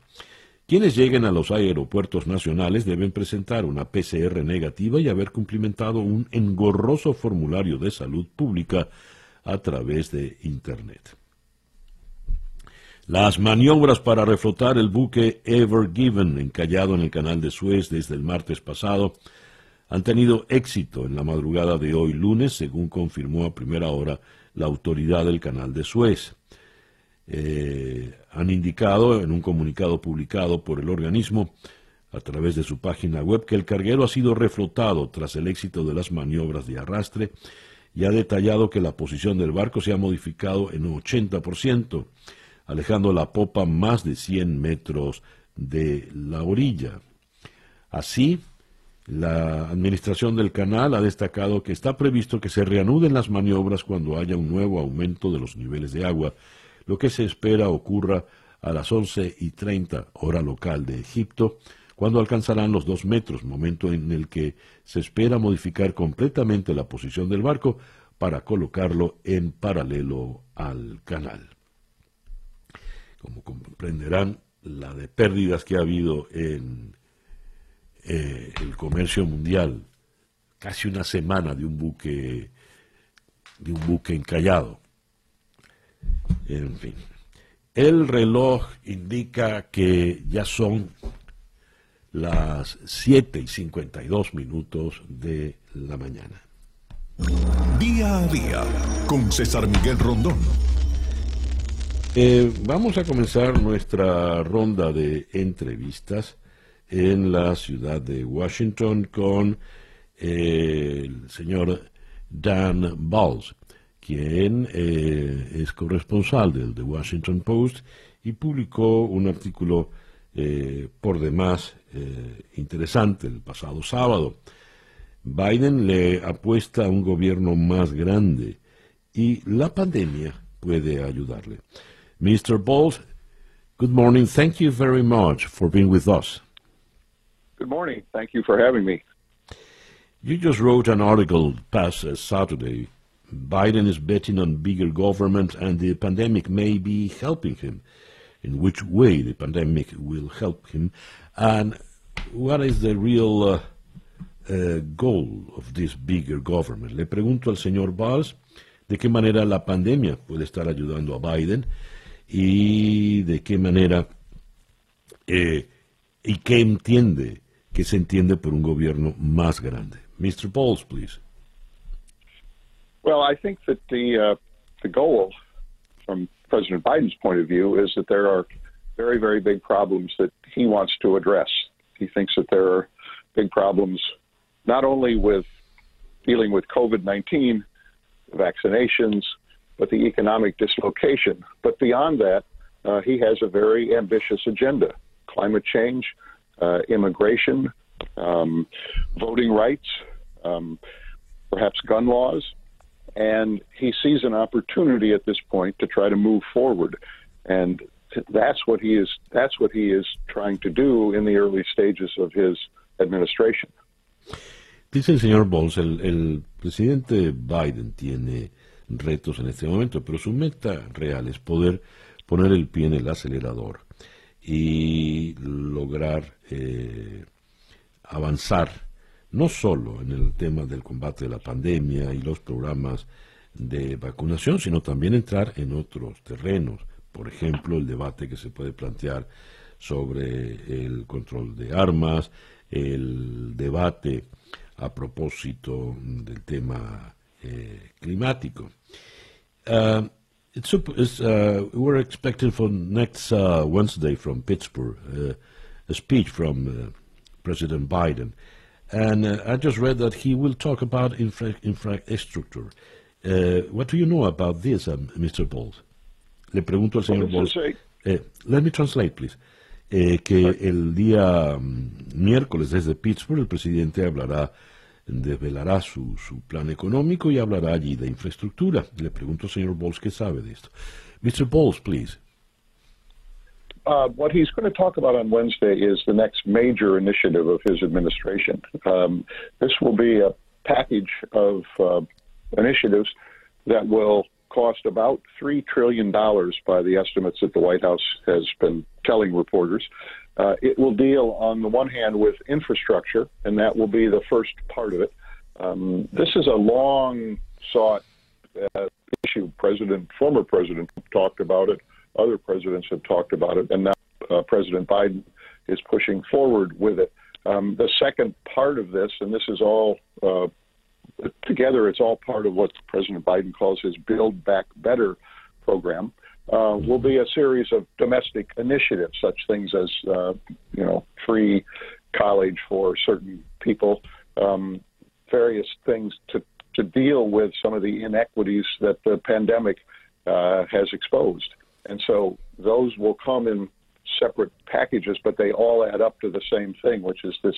Quienes lleguen a los aeropuertos nacionales deben presentar una PCR negativa y haber cumplimentado un engorroso formulario de salud pública a través de Internet. Las maniobras para reflotar el buque Ever Given, encallado en el canal de Suez desde el martes pasado, han tenido éxito en la madrugada de hoy lunes, según confirmó a primera hora la autoridad del canal de Suez. Eh, han indicado en un comunicado publicado por el organismo a través de su página web que el carguero ha sido reflotado tras el éxito de las maniobras de arrastre y ha detallado que la posición del barco se ha modificado en un 80%, alejando la popa más de 100 metros de la orilla. Así, la administración del canal ha destacado que está previsto que se reanuden las maniobras cuando haya un nuevo aumento de los niveles de agua, lo que se espera ocurra a las 11 y 30 hora local de Egipto, cuando alcanzarán los dos metros, momento en el que se espera modificar completamente la posición del barco para colocarlo en paralelo al canal. Como comprenderán, la de pérdidas que ha habido en eh, el comercio mundial, casi una semana de un buque, de un buque encallado. En fin, el reloj indica que ya son las 7 y 52 minutos de la mañana. Día a día con César Miguel Rondón. Eh, vamos a comenzar nuestra ronda de entrevistas en la ciudad de Washington con eh, el señor Dan Balls, quien eh, es corresponsal del The Washington Post y publicó un artículo eh, por demás interesante el pasado sábado. Biden le apuesta a un gobierno más grande y la pandemia puede ayudarle. Mr. Balls Good morning. Thank you very much for being with us. Good morning. Thank you for having me. You just wrote an article past uh, Saturday. Biden is betting on bigger government and the pandemic may be helping him. In which way the pandemic will help him? And what is the real uh, uh, goal of this bigger government? Le pregunto al señor Valls de qué manera la pandemia puede estar ayudando a Biden y de qué manera eh, y qué entiende, qué se entiende por un gobierno más grande. Mr. Bowles, please. Well, I think that the uh, the goal from President Biden's point of view is that there are very, very big problems that he wants to address. He thinks that there are big problems not only with dealing with COVID 19, vaccinations, but the economic dislocation. But beyond that, uh, he has a very ambitious agenda climate change, uh, immigration, um, voting rights, um, perhaps gun laws. And he sees an opportunity at this point to try to move forward. And that's what he is that's what he is trying to do in the early stages of his administration. Dice el señor Bowles, el, el presidente Biden tiene retos en este momento, pero su meta real es poder poner el pie en el acelerador y lograr eh, avanzar no solo en el tema del combate de la pandemia y los programas de vacunación, sino también entrar en otros terrenos, por ejemplo, el debate que se puede plantear sobre el control de armas, el debate a propósito del tema eh, climático. Uh, it's, it's, uh, we're expecting for next uh, Wednesday from Pittsburgh uh, a speech from uh, President Biden. And uh, I just read that he will talk about infra infrastructure. what do you know about this, um, Mr. Bowles? Le pregunto al señor Bowles. let me translate, please. Eh, que el día um, miércoles desde Pittsburgh el presidente hablará desvelará su, su plan económico y hablará allí de infraestructura. Le pregunto señor Bowles qué sabe de esto. Mr. Bowles, please. Uh, what he's going to talk about on Wednesday is the next major initiative of his administration. Um, this will be a package of uh, initiatives that will cost about $3 trillion by the estimates that the White House has been telling reporters. Uh, it will deal, on the one hand, with infrastructure, and that will be the first part of it. Um, this is a long sought uh, issue. President, former president, talked about it. Other presidents have talked about it, and now uh, President Biden is pushing forward with it. Um, the second part of this, and this is all uh, together, it's all part of what President Biden calls his Build Back Better program uh, will be a series of domestic initiatives, such things as uh, you know free college for certain people, um, various things to to deal with some of the inequities that the pandemic uh, has exposed, and so those will come in separate packages, but they all add up to the same thing, which is this,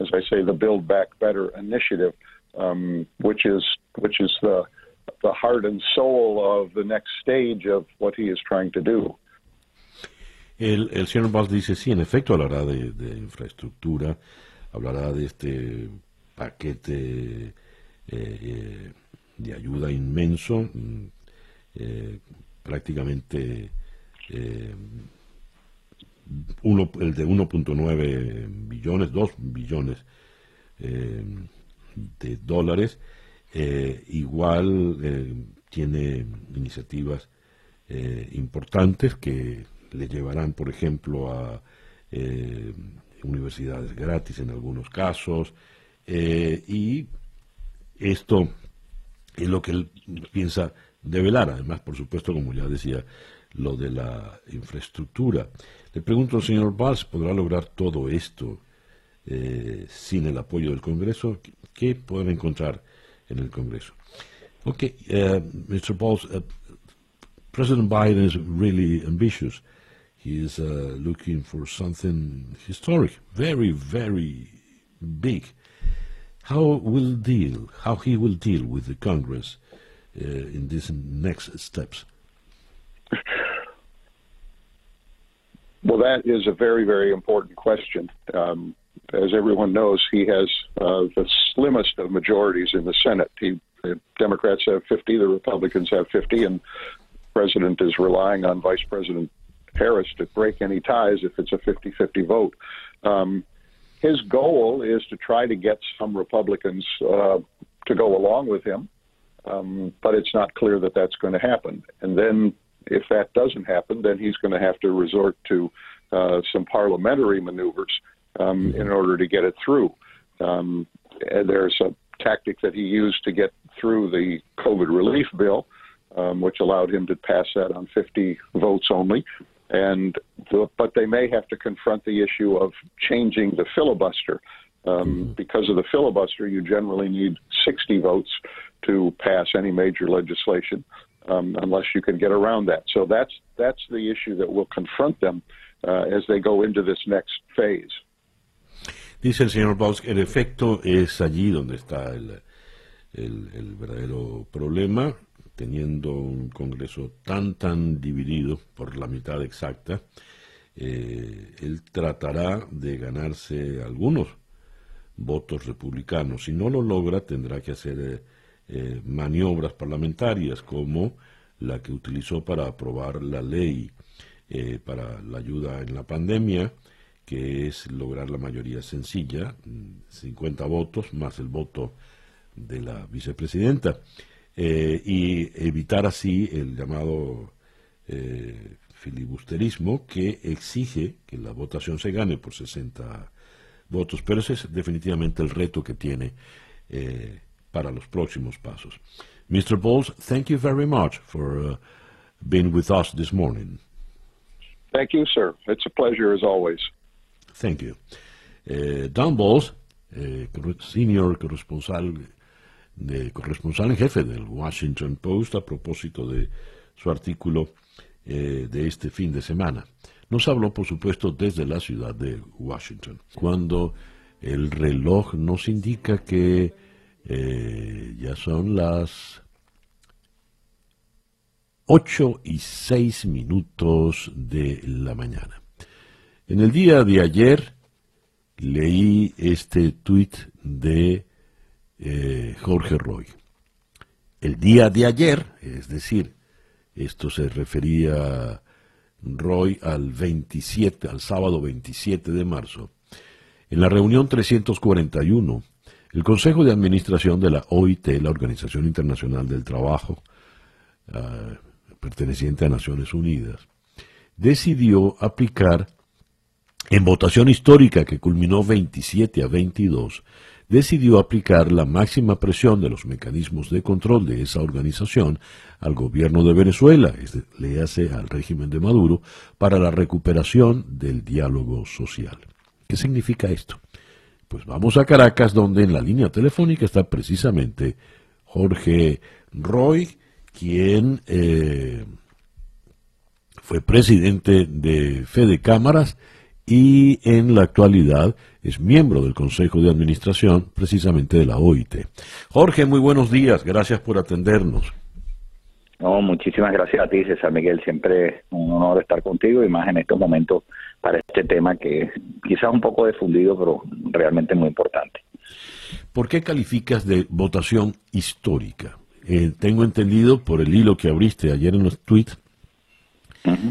as I say, the Build Back Better initiative, um, which is which is the the heart and soul of the next stage of what he is trying to do. El, el señor Valls dice, sí, en efecto hablará de, de infraestructura, hablará de este paquete eh, de ayuda inmenso, mm, eh, prácticamente eh, uno, el de 1.9 billones, 2 billones eh, de dólares, eh, igual eh, tiene iniciativas eh, importantes que le llevarán, por ejemplo, a universidades gratis en algunos casos, y esto es lo que él piensa develar, además, por supuesto, como ya decía, lo de la infraestructura. Le pregunto al señor Valls, ¿podrá lograr todo esto sin el apoyo del Congreso? ¿Qué pueden encontrar en el Congreso. Okay, uh, Mr. Pauls, uh, President Biden is really ambitious. He is uh, looking for something historic, very, very big. How will deal? How he will deal with the Congress uh, in these next steps? Well, that is a very, very important question. Um, as everyone knows, he has uh, the slimmest of majorities in the Senate. He, the Democrats have 50, the Republicans have 50, and the president is relying on Vice President Harris to break any ties if it's a 50 50 vote. Um, his goal is to try to get some Republicans uh, to go along with him, um, but it's not clear that that's going to happen. And then, if that doesn't happen, then he's going to have to resort to uh, some parliamentary maneuvers um, in order to get it through. Um, there's a tactic that he used to get through the COVID relief bill, um, which allowed him to pass that on 50 votes only. And the, but they may have to confront the issue of changing the filibuster. Um, because of the filibuster, you generally need 60 votes to pass any major legislation, um, unless you can get around that. So that's that's the issue that will confront them uh, as they go into this next phase. Dice el señor Bausk, en efecto es allí donde está el, el, verdadero problema, teniendo un Congreso tan, tan dividido por la mitad exacta, eh, él tratará de ganarse algunos votos republicanos. Si no lo logra, tendrá que hacer eh, eh, maniobras parlamentarias como la que utilizó para aprobar la ley para la ayuda en la pandemia, que es lograr la mayoría sencilla, 50 votos más el voto de la vicepresidenta, eh, y evitar así el llamado eh, filibusterismo que exige que la votación se gane por 60 votos. Pero ese es definitivamente el reto que tiene eh, para los próximos pasos. Mr. Bowles, thank you very much for uh, being with us this morning. Thank you, sir. It's a pleasure as always. Thank you. Eh, Don Bowles, eh, senior corresponsal, corresponsal en jefe del Washington Post a propósito de su artículo eh, de este fin de semana. Nos habló, por supuesto, desde la ciudad de Washington, cuando el reloj nos indica que ya son las 8 y 6 minutos de la mañana. En el día de ayer leí este tuit de eh, Jorge Roy. El día de ayer, es decir, esto se refería Roy al 27, al sábado 27 de marzo, en la reunión 341, el Consejo de Administración de la OIT, la Organización Internacional del Trabajo, uh, perteneciente a Naciones Unidas, decidió aplicar en votación histórica que culminó 27 a 22, decidió aplicar la máxima presión de los mecanismos de control de esa organización al gobierno de Venezuela, le hace al régimen de Maduro, para la recuperación del diálogo social. ¿Qué significa esto? Pues vamos a Caracas, donde en la línea telefónica está precisamente Jorge Roy, quien eh, fue presidente de Fede Cámaras y en la actualidad es miembro del Consejo de Administración precisamente de la OIT. Jorge, muy buenos días, gracias por atendernos. No, muchísimas gracias a ti, César Miguel. Siempre un honor estar contigo y más en estos momentos para este tema que quizás un poco difundido, pero realmente muy importante. ¿Por qué calificas de votación histórica? Eh, tengo entendido por el hilo que abriste ayer en los tweets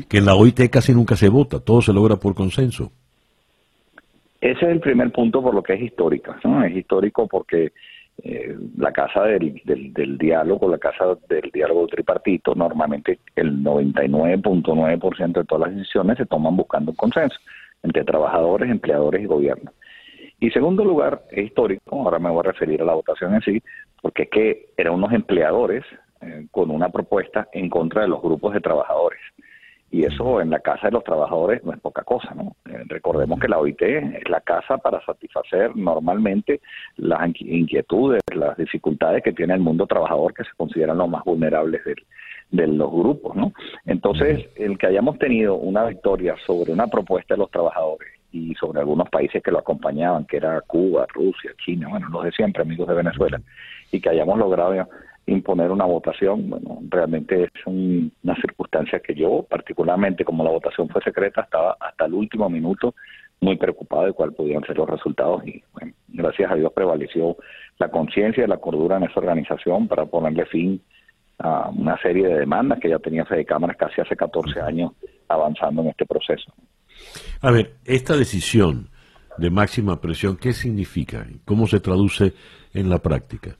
que en la OIT casi nunca se vota, todo se logra por consenso. Ese es el primer punto por lo que es histórica. ¿no? Es histórico porque eh, la casa del, del, diálogo, la casa del diálogo tripartito, normalmente el 99.9% de todas las decisiones se toman buscando un consenso entre trabajadores, empleadores y gobierno. Y segundo lugar, es histórico, ahora me voy a referir a la votación en sí, porque es que eran unos empleadores eh, con una propuesta en contra de los grupos de trabajadores. Y eso en la casa de los trabajadores no es poca cosa, ¿no? Eh, recordemos que la OIT es la casa para satisfacer normalmente las inquietudes, las dificultades que tiene el mundo trabajador que se consideran los más vulnerables de los grupos, ¿no? Entonces, el que hayamos tenido una victoria sobre una propuesta de los trabajadores y sobre algunos países que lo acompañaban, que era Cuba, Rusia, China, bueno, los de siempre, amigos de Venezuela, y que hayamos logrado imponer una votación. Bueno, realmente es una circunstancia que yo, particularmente como la votación fue secreta, estaba hasta el último minuto muy preocupado de cuáles podían ser los resultados y bueno, gracias a Dios prevaleció la conciencia y la cordura en esa organización para ponerle fin a una serie de demandas que ya tenía Fede Cámaras casi hace 14 años avanzando en este proceso. A ver, esta decisión de máxima presión, ¿qué significa? ¿Cómo se traduce en la práctica?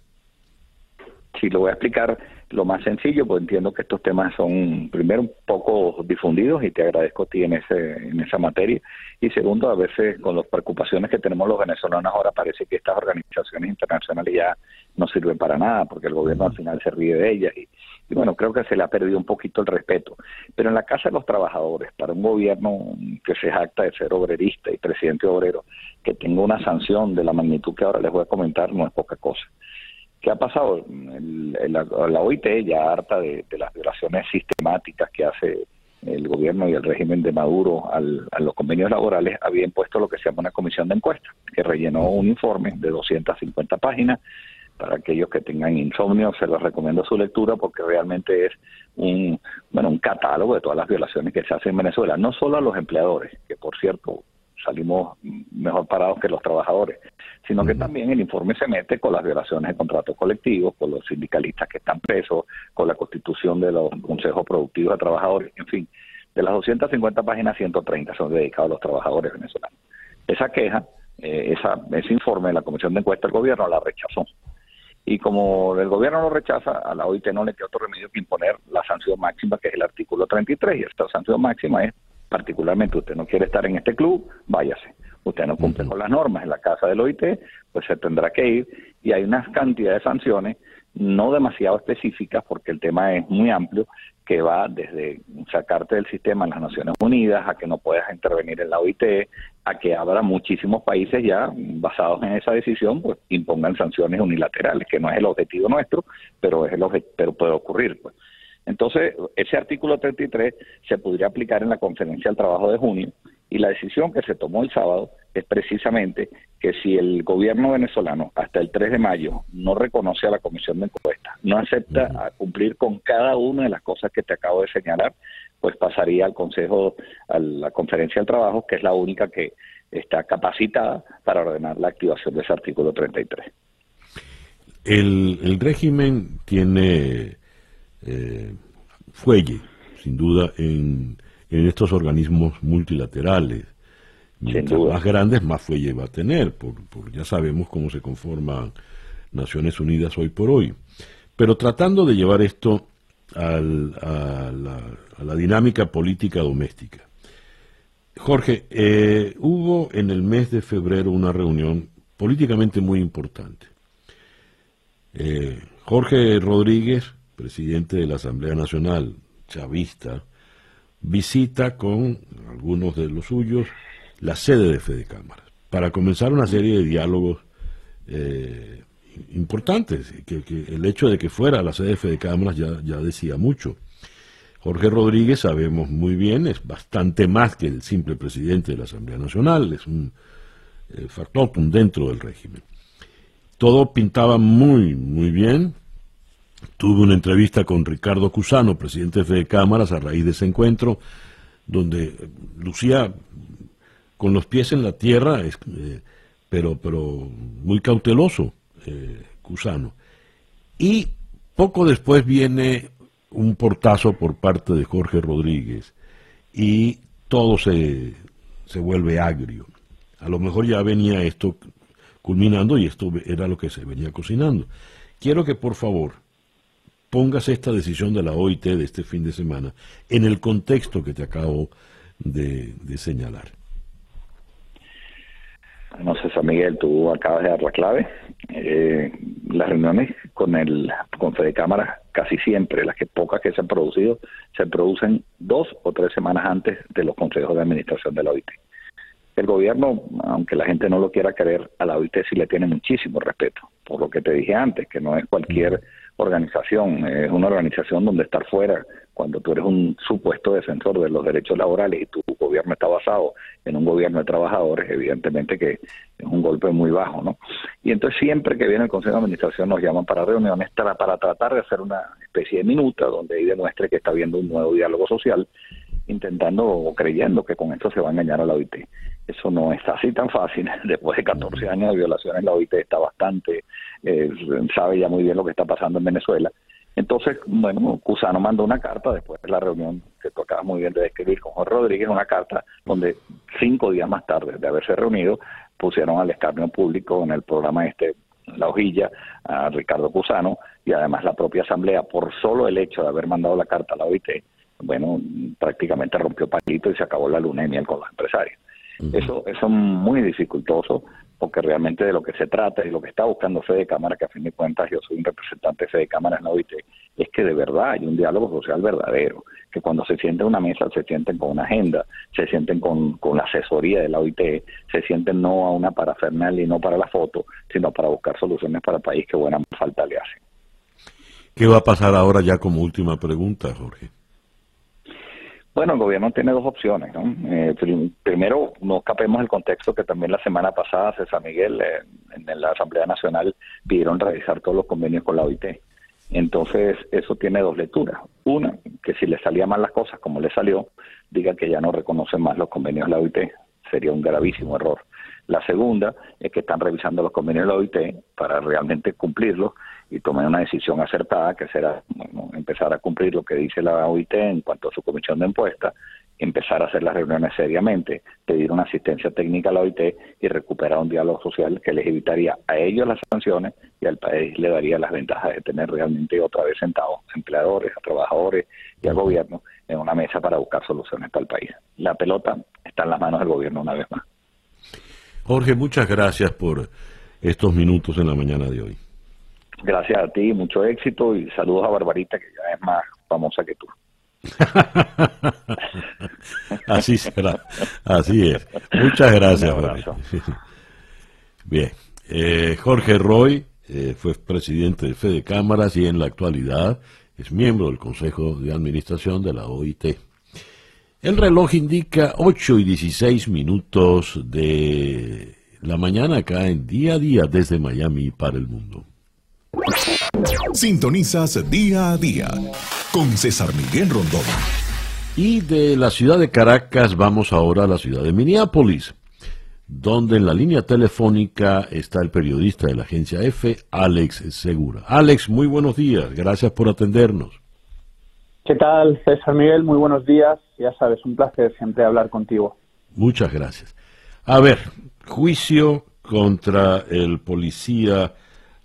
Sí, lo voy a explicar lo más sencillo, pues entiendo que estos temas son, primero, un poco difundidos y te agradezco a ti en, ese, en esa materia. Y segundo, a veces con las preocupaciones que tenemos los venezolanos ahora parece que estas organizaciones internacionales ya no sirven para nada porque el gobierno al final se ríe de ellas. Y, y bueno, creo que se le ha perdido un poquito el respeto. Pero en la Casa de los Trabajadores, para un gobierno que se jacta de ser obrerista y presidente obrero, que tenga una sanción de la magnitud que ahora les voy a comentar, no es poca cosa. ¿Qué ha pasado? la, OIT ya harta de, las violaciones sistemáticas que hace el gobierno y el régimen de Maduro a los convenios laborales, había impuesto lo que se llama una comisión de encuesta, que rellenó un informe de 250 páginas. Para aquellos que tengan insomnio, se les recomiendo su lectura porque realmente es un, bueno, un catálogo de todas las violaciones que se hacen en Venezuela, no solo a los empleadores, que por cierto salimos mejor parados que los trabajadores, sino que también el informe se mete con las violaciones de contratos colectivos, con los sindicalistas que están presos, con la constitución de los consejos productivos de trabajadores, en fin, de las 250 páginas, 130 son dedicados a los trabajadores venezolanos. Esa queja, eh, esa, ese informe de la Comisión de Encuesta del Gobierno la rechazó. Y como el gobierno lo rechaza, a la OIT no le queda otro remedio que imponer la sanción máxima, que es el artículo 33, y esta sanción máxima es particularmente usted no quiere estar en este club, váyase. Usted no cumple con las normas en la casa del OIT, pues se tendrá que ir y hay una cantidad de sanciones no demasiado específicas porque el tema es muy amplio que va desde sacarte del sistema en las Naciones Unidas a que no puedas intervenir en la OIT, a que habrá muchísimos países ya basados en esa decisión, pues impongan sanciones unilaterales, que no es el objetivo nuestro, pero es el pero puede ocurrir, pues. Entonces, ese artículo 33 se podría aplicar en la conferencia del trabajo de junio y la decisión que se tomó el sábado es precisamente que si el gobierno venezolano hasta el 3 de mayo no reconoce a la comisión de encuesta, no acepta a cumplir con cada una de las cosas que te acabo de señalar, pues pasaría al Consejo, a la conferencia del trabajo, que es la única que está capacitada para ordenar la activación de ese artículo 33. El, el régimen tiene eh, fuelle, sin duda, en, en estos organismos multilaterales. Mientras más grandes, más fuelle va a tener, por, ya sabemos cómo se conforman Naciones Unidas hoy por hoy. Pero tratando de llevar esto a, la, dinámica política doméstica. Jorge, eh, hubo en el mes de febrero una reunión políticamente muy importante. Eh, Jorge Rodríguez presidente de la Asamblea Nacional chavista, visita con algunos de los suyos la sede de Fede Cámaras para comenzar una serie de diálogos eh, importantes. Que, el hecho de que fuera la sede de Fede Cámaras ya, ya decía mucho. Jorge Rodríguez, sabemos muy bien, es bastante más que el simple presidente de la Asamblea Nacional, es un eh, factotum dentro del régimen. Todo pintaba muy, muy bien, Tuve una entrevista con Ricardo Cusano, presidente de Cámaras, a raíz de ese encuentro, donde lucía con los pies en la tierra, eh, pero, pero muy cauteloso, eh, Cusano. Y poco después viene un portazo por parte de Jorge Rodríguez y todo se, se vuelve agrio. A lo mejor ya venía esto culminando y esto era lo que se venía cocinando. Quiero que por favor pongas esta decisión de la OIT de este fin de semana en el contexto que te acabo de, señalar. No sé, San Miguel, tú acabas de dar la clave. Eh, las reuniones con el con Fede Cámara, casi siempre, las que pocas que se han producido, se producen dos o tres semanas antes de los consejos de administración de la OIT. El gobierno, aunque la gente no lo quiera creer, a la OIT sí le tiene muchísimo respeto, por lo que te dije antes, que no es cualquier organización, es una organización donde estar fuera cuando tú eres un supuesto defensor de los derechos laborales y tu gobierno está basado en un gobierno de trabajadores, evidentemente que es un golpe muy bajo, ¿no? Y entonces siempre que viene el Consejo de Administración nos llaman para reuniones para, para tratar de hacer una especie de minuta donde ahí demuestre que está habiendo un nuevo diálogo social, intentando o creyendo que con esto se va a engañar a la OIT. Eso no es así tan fácil. <laughs> Después de 14 años de violaciones, la OIT está bastante, eh, sabe ya muy bien lo que está pasando en Venezuela entonces, bueno, Cusano mandó una carta después de la reunión que tocaba muy bien de describir con Jorge Rodríguez, una carta donde cinco días más tarde de haberse reunido pusieron al escarnio público en el programa este La Hojilla a Ricardo Cusano y además la propia Asamblea, por solo el hecho de haber mandado la carta a la OIT, bueno, prácticamente rompió palito y se acabó la luna de miel con los empresarios. Eso, eso es muy dificultoso porque realmente de lo que se trata y lo que está buscando Fede Cámara, que a fin de cuentas yo soy un representante de Fede Cámara en la OIT, es que de verdad hay un diálogo social verdadero, que cuando se sienten en una mesa se sienten con una agenda, se sienten con, con la asesoría de la OIT, se sienten no a una parafernalia y no para la foto, sino para buscar soluciones para el país que buena falta le hace. ¿Qué va a pasar ahora ya como última pregunta, Jorge? Bueno, el gobierno tiene dos opciones. Eh, primero, no escapemos el contexto que también la semana pasada César Miguel en la Asamblea Nacional pidieron revisar todos los convenios con la OIT. Entonces, eso tiene dos lecturas. Una, que si le salían mal las cosas como le salió, diga que ya no reconocen más los convenios de la OIT. Sería un gravísimo error. La segunda es que están revisando los convenios de la OIT para realmente cumplirlos y tomar una decisión acertada que será empezar a cumplir lo que dice la OIT en cuanto a su comisión de impuestas, empezar a hacer las reuniones seriamente, pedir una asistencia técnica a la OIT y recuperar un diálogo social que les evitaría a ellos las sanciones y al país le daría las ventajas de tener realmente otra vez sentados empleadores, a trabajadores y al gobierno en una mesa para buscar soluciones para el país. La pelota está en las manos del gobierno una vez más. Jorge, muchas gracias por estos minutos en la mañana de hoy. Gracias a ti, mucho éxito y saludos a Barbarita, que ya es más famosa que tú. <laughs> así será, así es. Muchas gracias, Jorge. <laughs> Bien, eh, Jorge Roy eh, fue presidente de Fede Cámaras y en la actualidad es miembro del Consejo de Administración de la OIT. El reloj indica 8 y 16 minutos de la mañana acá en día a día desde Miami para el mundo. Sintonizas día a día con César Miguel Rondón. Y de la ciudad de Caracas vamos ahora a la ciudad de Minneapolis, donde en la línea telefónica está el periodista de la agencia F, Alex Segura. Alex, muy buenos días, gracias por atendernos. ¿Qué tal, César Miguel? Muy buenos días. Ya sabes, un placer siempre hablar contigo. Muchas gracias. A ver, juicio contra el policía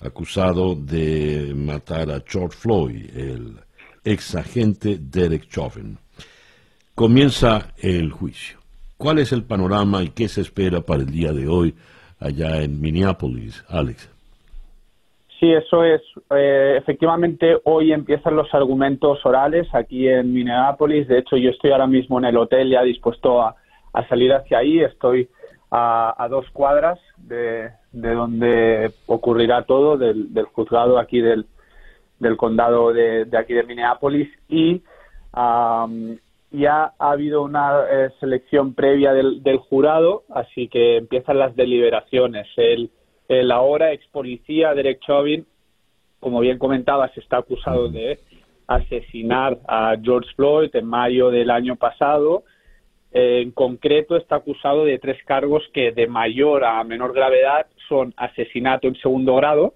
acusado de matar a George Floyd, el ex agente Derek Chauvin. Comienza el juicio. ¿Cuál es el panorama y qué se espera para el día de hoy allá en Minneapolis, Alex? Sí, eso es. Eh, efectivamente, hoy empiezan los argumentos orales aquí en Minneapolis. De hecho, yo estoy ahora mismo en el hotel ya dispuesto a, salir hacia ahí. Estoy a dos cuadras de, de donde ocurrirá todo, del, juzgado aquí del, condado de, aquí de Minneapolis y ya ha habido una eh, selección previa del, del, jurado, así que empiezan las deliberaciones. El, el ahora ex policía Derek Chauvin, como bien comentabas, está acusado de asesinar a George Floyd en mayo del año pasado. En concreto está acusado de tres cargos que de mayor a menor gravedad son asesinato en segundo grado,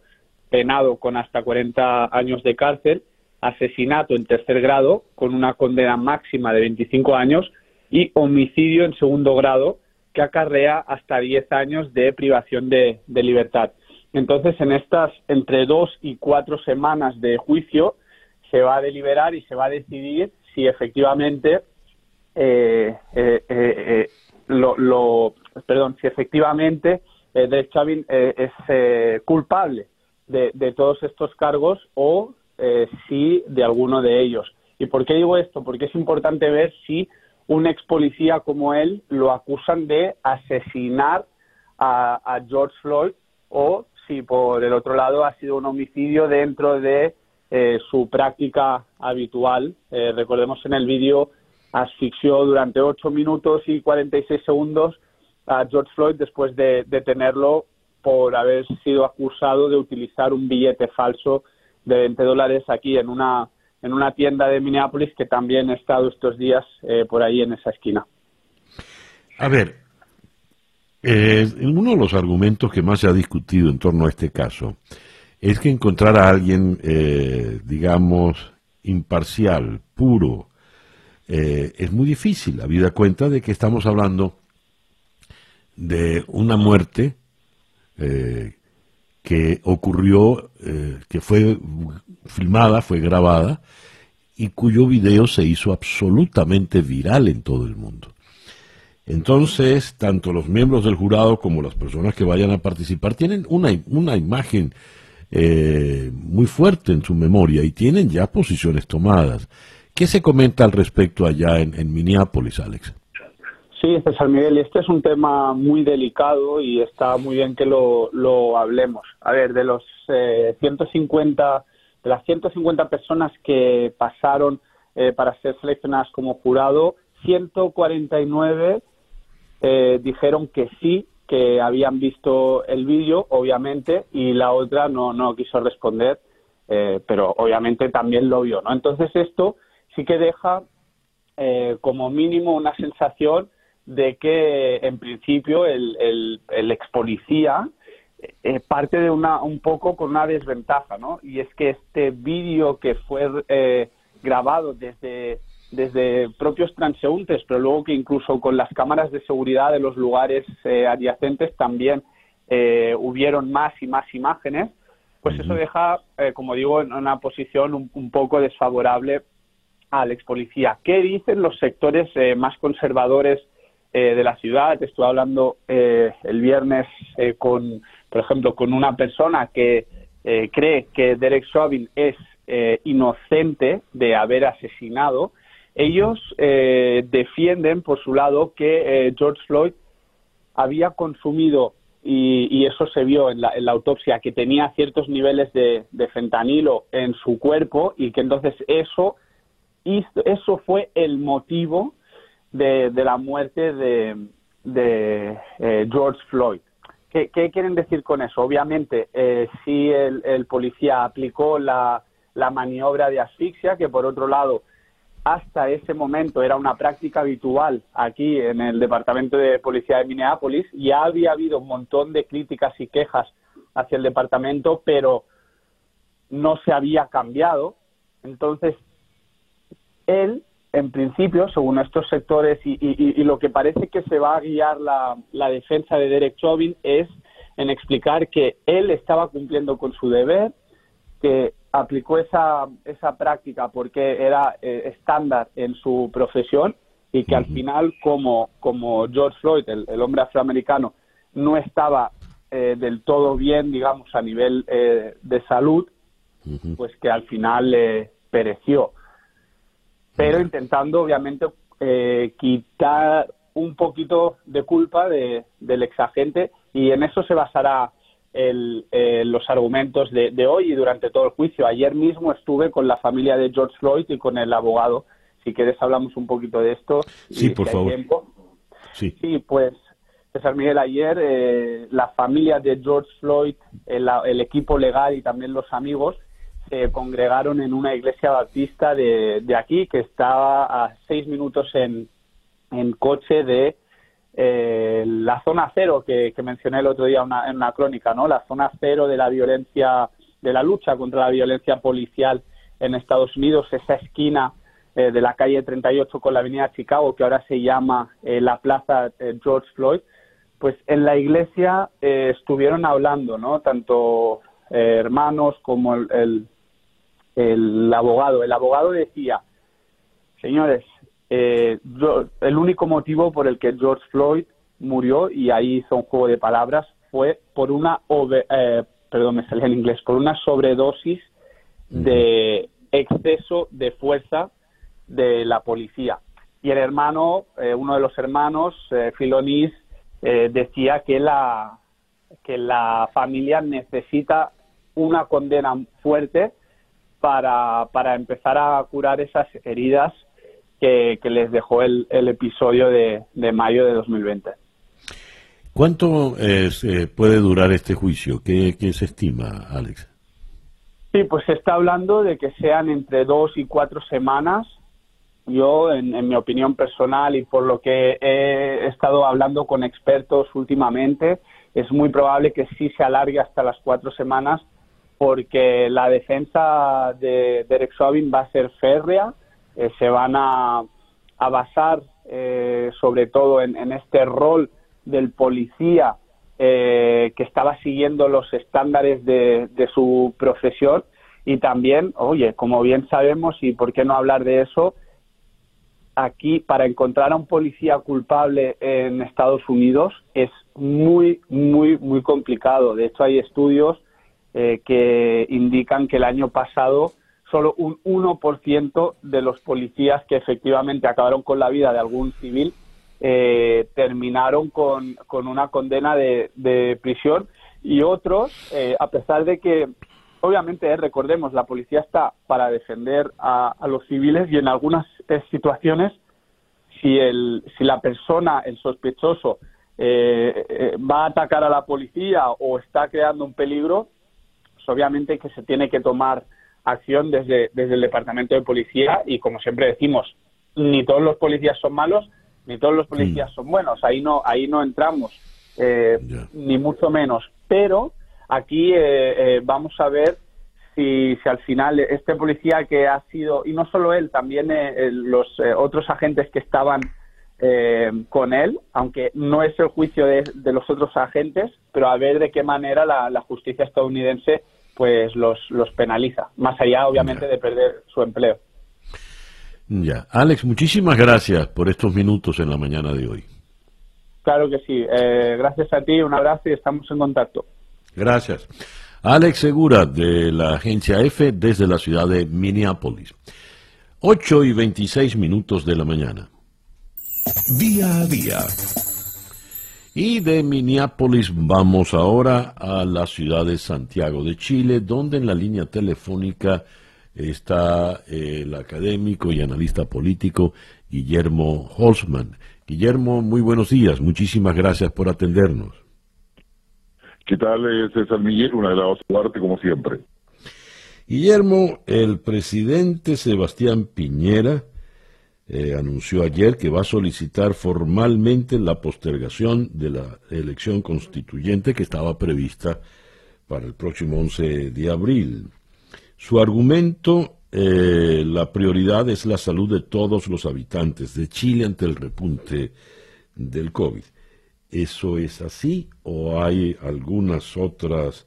penado con hasta 40 años de cárcel, asesinato en tercer grado con una condena máxima de 25 años y homicidio en segundo grado que acarrea hasta 10 años de privación de, libertad. Entonces, en estas entre dos y cuatro semanas de juicio se va a deliberar y se va a decidir si efectivamente eh, eh, eh, lo, perdón, si efectivamente Derek Chauvin es culpable de, todos estos cargos o si de alguno de ellos. ¿Y por qué digo esto? Porque es importante ver si un ex policía como él lo acusan de asesinar a, George Floyd o si por el otro lado ha sido un homicidio dentro de su práctica habitual. recordemos en el vídeo asfixió durante 8 minutos y 46 segundos a George Floyd después de detenerlo por haber sido acusado de utilizar un billete falso de 20 dólares aquí en una en una tienda de Minneapolis que también he estado estos días eh, por ahí en esa esquina. A ver, eh, uno de los argumentos que más se ha discutido en torno a este caso es que encontrar a alguien, eh, digamos, imparcial, puro, eh, es muy difícil, habida cuenta de que estamos hablando de una muerte eh, que ocurrió, que fue filmada, fue grabada, y cuyo video se hizo absolutamente viral en todo el mundo. Entonces, tanto los miembros del jurado como las personas que vayan a participar tienen una, una imagen eh, muy fuerte en su memoria y tienen ya posiciones tomadas. ¿Qué se comenta al respecto allá en, Minneapolis, Alex? Sí, César Miguel, este es un tema muy delicado y está muy bien que lo, lo hablemos. A ver, de los eh, 150, de las 150 personas que pasaron eh, para ser seleccionadas como jurado, 149 eh, dijeron que sí, que habían visto el vídeo, obviamente, y la otra no, no quiso responder, eh, pero obviamente también lo vio, ¿no? Entonces esto sí que deja eh, como mínimo una sensación de que en principio el, el, el ex policía eh, parte de una un poco con una desventaja, ¿no? Y es que este vídeo que fue eh, grabado desde desde propios transeúntes, pero luego que incluso con las cámaras de seguridad de los lugares eh, adyacentes también eh, hubieron más y más imágenes, pues eso deja, eh, como digo, en una posición un, un, poco desfavorable al ex policía. ¿Qué dicen los sectores más conservadores eh, de la ciudad? Estuve hablando eh, el viernes con, por ejemplo, con una persona que cree que Derek Chauvin es inocente de haber asesinado ellos eh, defienden, por su lado, que eh, George Floyd había consumido, y, y eso se vio en la, en la, autopsia, que tenía ciertos niveles de, de, fentanilo en su cuerpo y que entonces eso, hizo, eso fue el motivo de, la muerte de, de eh, George Floyd. ¿Qué, ¿Qué, quieren decir con eso? Obviamente, eh, si el, el, policía aplicó la, la maniobra de asfixia, que por otro lado hasta ese momento era una práctica habitual aquí en el Departamento de Policía de Minneapolis. Ya había habido un montón de críticas y quejas hacia el departamento, pero no se había cambiado. Entonces, él, en principio, según estos sectores y, y, y lo que parece que se va a guiar la, la defensa de Derek Chauvin es en explicar que él estaba cumpliendo con su deber, que aplicó esa, esa práctica porque era eh, estándar en su profesión y que al final, como, como George Floyd, el, el hombre afroamericano, no estaba eh, del todo bien, digamos, a nivel eh, de salud, pues que al final eh, pereció. Pero intentando, obviamente, eh, quitar un poquito de culpa de, del exagente y en eso se basará el, eh, los argumentos de, de, hoy y durante todo el juicio. Ayer mismo estuve con la familia de George Floyd y con el abogado. Si quieres hablamos un poquito de esto. Sí, por si favor. Sí. sí, pues César Miguel, ayer eh, la familia de George Floyd, el, el, equipo legal y también los amigos se congregaron en una iglesia baptista de, de aquí que estaba a seis minutos en, en coche de eh, la zona cero que, mencioné el otro día en una crónica, ¿no? La zona cero de la violencia, de la lucha contra la violencia policial en Estados Unidos, esa esquina eh, de la calle 38 con la avenida Chicago, que ahora se llama eh, la plaza George Floyd, pues en la iglesia eh, estuvieron hablando, ¿no? Tanto eh, hermanos como el, el, el abogado. El abogado decía, señores, eh, yo, el único motivo por el que George Floyd murió, y ahí hizo un juego de palabras, fue por una, eh, perdón, me salía en inglés, por una sobredosis de exceso de fuerza de la policía. Y el hermano, eh, uno de los hermanos, eh, Filonis, decía que la, que la familia necesita una condena fuerte para, para empezar a curar esas heridas que, les dejó el, episodio de, mayo de 2020. ¿Cuánto eh, puede durar este juicio? ¿Qué, se estima, Alex? Sí, pues se está hablando de que sean entre dos y cuatro semanas. Yo, en, mi opinión personal y por lo que he estado hablando con expertos últimamente, es muy probable que sí se alargue hasta las cuatro semanas porque la defensa de Derek Chauvin va a ser férrea, eh, se van a, basar eh, sobre todo en, este rol del policía eh, que estaba siguiendo los estándares de, de, su profesión y también, oye, como bien sabemos y por qué no hablar de eso, aquí para encontrar a un policía culpable en Estados Unidos es muy, muy, muy complicado. De hecho, hay estudios eh, que indican que el año pasado solo un 1% de los policías que efectivamente acabaron con la vida de algún civil eh, terminaron con, una condena de, prisión. Y otros, eh, a pesar de que, obviamente, recordemos, la policía está para defender a, los civiles y en algunas situaciones, si, el, si la persona, el sospechoso, va a atacar a la policía o está creando un peligro, obviamente que se tiene que tomar acción desde, desde el departamento de policía y como siempre decimos, ni todos los policías son malos, ni todos los policías son buenos, ahí no, ahí no entramos, eh, ni mucho menos, pero aquí eh, eh, vamos a ver si, si, al final este policía que ha sido, y no solo él, también los otros agentes que estaban eh, con él, aunque no es el juicio de, los otros agentes, pero a ver de qué manera la, justicia estadounidense pues los, los penaliza, más allá obviamente de perder su empleo. Ya, Alex, muchísimas gracias por estos minutos en la mañana de hoy. Claro que sí, eh, gracias a ti, un abrazo y estamos en contacto. Gracias. Alex Segura de la agencia F desde la ciudad de Minneapolis. 8 y 26 minutos de la mañana. Día a día. Y de Minneapolis vamos ahora a la ciudad de Santiago de Chile, donde en la línea telefónica está eh, el académico y analista político Guillermo Holzman. Guillermo, muy buenos días, muchísimas gracias por atendernos. ¿Qué tal, eh, César Miguel? De las saludarte como siempre. Guillermo, el presidente Sebastián Piñera eh, anunció ayer que va a solicitar formalmente la postergación de la elección constituyente que estaba prevista para el próximo 11 de abril. Su argumento, eh, la prioridad es la salud de todos los habitantes de Chile ante el repunte del COVID. ¿Eso es así o hay algunas otras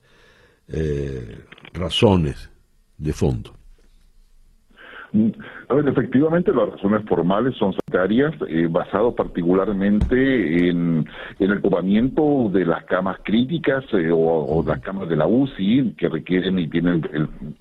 eh, razones de fondo? A ver, efectivamente las razones formales son sanitarias, eh, particularmente en, el copamiento de las camas críticas eh, o, las camas de la UCI que requieren y tienen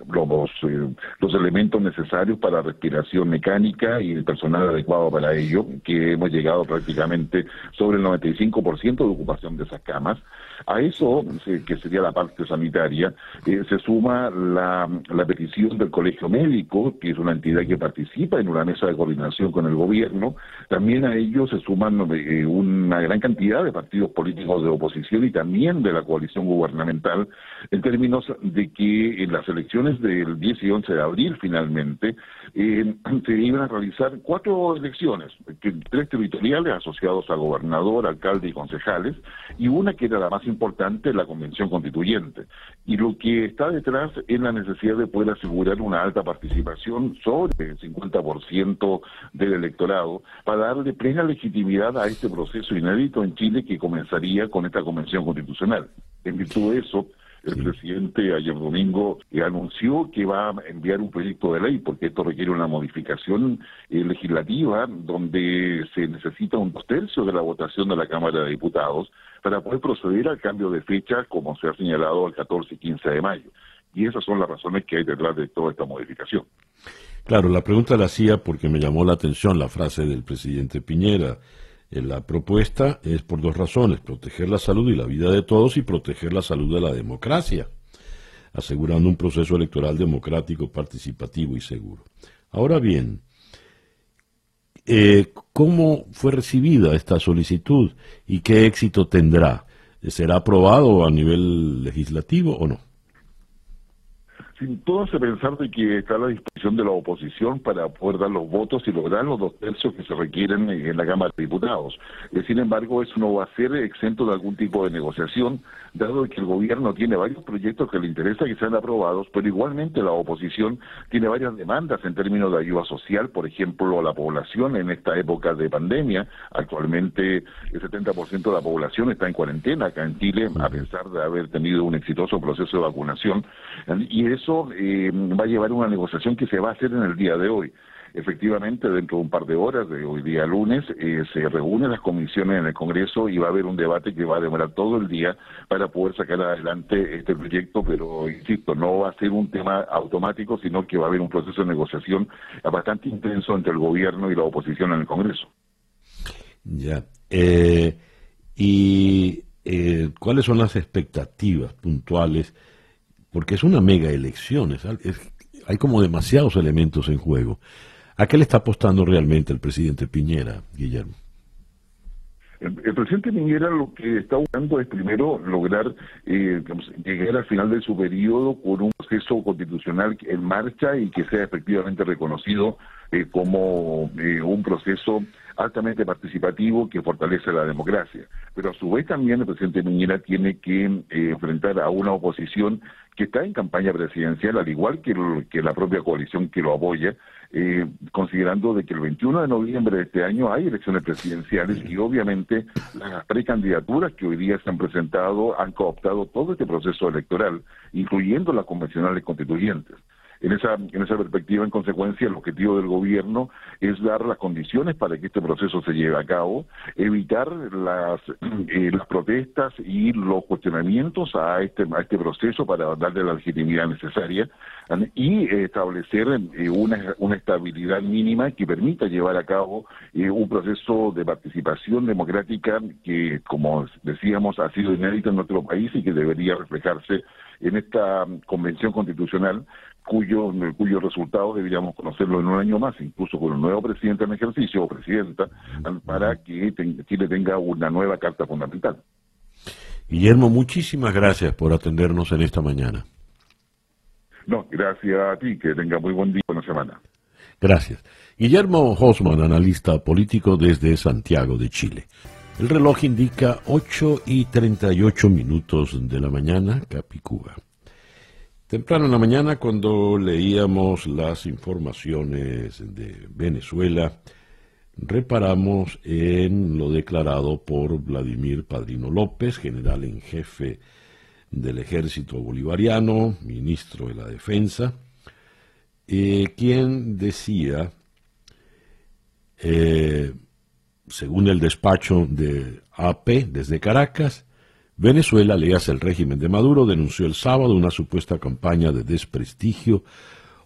los, eh, los elementos necesarios para respiración mecánica y el personal adecuado para ello, que hemos llegado prácticamente sobre el 95% de ocupación de esas camas. A eso, que sería la parte sanitaria, eh, se suma la, petición del Colegio Médico, que es una entidad que participa en una mesa de coordinación con el gobierno. También a ello se suman eh, una gran cantidad de partidos políticos de oposición y también de la coalición gubernamental, en términos de que en las elecciones del 10 y 11 de abril, finalmente, eh, <clears throat> se iban a realizar cuatro elecciones, tres territoriales asociados a gobernador, alcalde y concejales, y una que era la más importante la Convención Constituyente. Y lo que está detrás es la necesidad de poder asegurar una alta participación sobre el 50% del electorado para darle plena legitimidad a este proceso inédito en Chile que comenzaría con esta Convención Constitucional. En virtud de eso, el presidente ayer domingo anunció que va a enviar un proyecto de ley, porque esto requiere una modificación eh, legislativa donde se necesita un dos tercios de la votación de la Cámara de Diputados para poder proceder al cambio de fecha, como se ha señalado, al 14 y 15 de mayo. Y esas son las razones que hay detrás de toda esta modificación. Claro, la pregunta la hacía porque me llamó la atención la frase del presidente Piñera. Eh, la propuesta es por dos razones, proteger la salud y la vida de todos y proteger la salud de la democracia, asegurando un proceso electoral democrático, participativo y seguro. Ahora bien, eh, ¿cómo fue recibida esta solicitud y qué éxito tendrá? ¿Será aprobado a nivel legislativo o no? Sin todo hace pensar de que está a la disposición de la oposición para poder dar los votos y lograr los dos tercios que se requieren en la Cámara de Diputados. Eh, sin embargo, eso no va a ser exento de algún tipo de negociación, dado que el gobierno tiene varios proyectos que le interesa que sean aprobados, pero igualmente la oposición tiene varias demandas en términos de ayuda social, por ejemplo, a la población en esta época de pandemia. Actualmente el 70% de la población está en cuarentena acá en Chile, a pesar de haber tenido un exitoso proceso de vacunación. Y eso eh, va a llevar una negociación que se va a hacer en el día de hoy. Efectivamente, dentro de un par de horas, de hoy día lunes, eh, se reúnen las comisiones en el Congreso y va a haber un debate que va a demorar todo el día para poder sacar adelante este proyecto, pero insisto, no va a ser un tema automático, sino que va a haber un proceso de negociación bastante intenso entre el gobierno y la oposición en el Congreso. Ya. Eh, ¿Y cuáles son las expectativas puntuales? Porque es una mega elección, hay como demasiados elementos en juego. ¿A qué le está apostando realmente el presidente Piñera, Guillermo? El, presidente Piñera lo que está buscando es primero lograr eh, llegar al final de su periodo con un proceso constitucional en marcha y que sea efectivamente reconocido eh, como eh, un proceso altamente participativo que fortalece la democracia. Pero a su vez también el presidente Piñera tiene que eh, enfrentar a una oposición que está en campaña presidencial, al igual que, la propia coalición que lo apoya, eh, considerando de que el 21 de noviembre de este año hay elecciones presidenciales y obviamente las precandidaturas que hoy día se han presentado han cooptado todo este proceso electoral, incluyendo las convencionales constituyentes. En esa, en esa perspectiva, en consecuencia, el objetivo del gobierno es dar las condiciones para que este proceso se lleve a cabo, evitar las, <clears throat> eh, las protestas y los cuestionamientos a este, a este proceso para darle la legitimidad necesaria y establecer eh, una, una estabilidad mínima que permita llevar a cabo eh, un proceso de participación democrática que, como decíamos, ha sido inédito en nuestro país y que debería reflejarse en esta convención constitucional cuyo, cuyo resultado deberíamos conocerlo en un año más, incluso con un nuevo presidente en ejercicio o presidenta, para que Chile tenga una nueva carta fundamental. Guillermo, muchísimas gracias por atendernos en esta mañana. No, gracias a ti, que tenga muy buen día, buena semana. Gracias. Guillermo Hosman, analista político desde Santiago de Chile. El reloj indica 8 y 38 minutos de la mañana, Capicúa. Temprano en la mañana, cuando leíamos las informaciones de Venezuela, reparamos en lo declarado por Vladimir Padrino López, general en jefe del ejército bolivariano, ministro de la defensa, eh, quien decía, eh, según el despacho de AP desde Caracas, Venezuela, leas el régimen de Maduro, denunció el sábado una supuesta campaña de desprestigio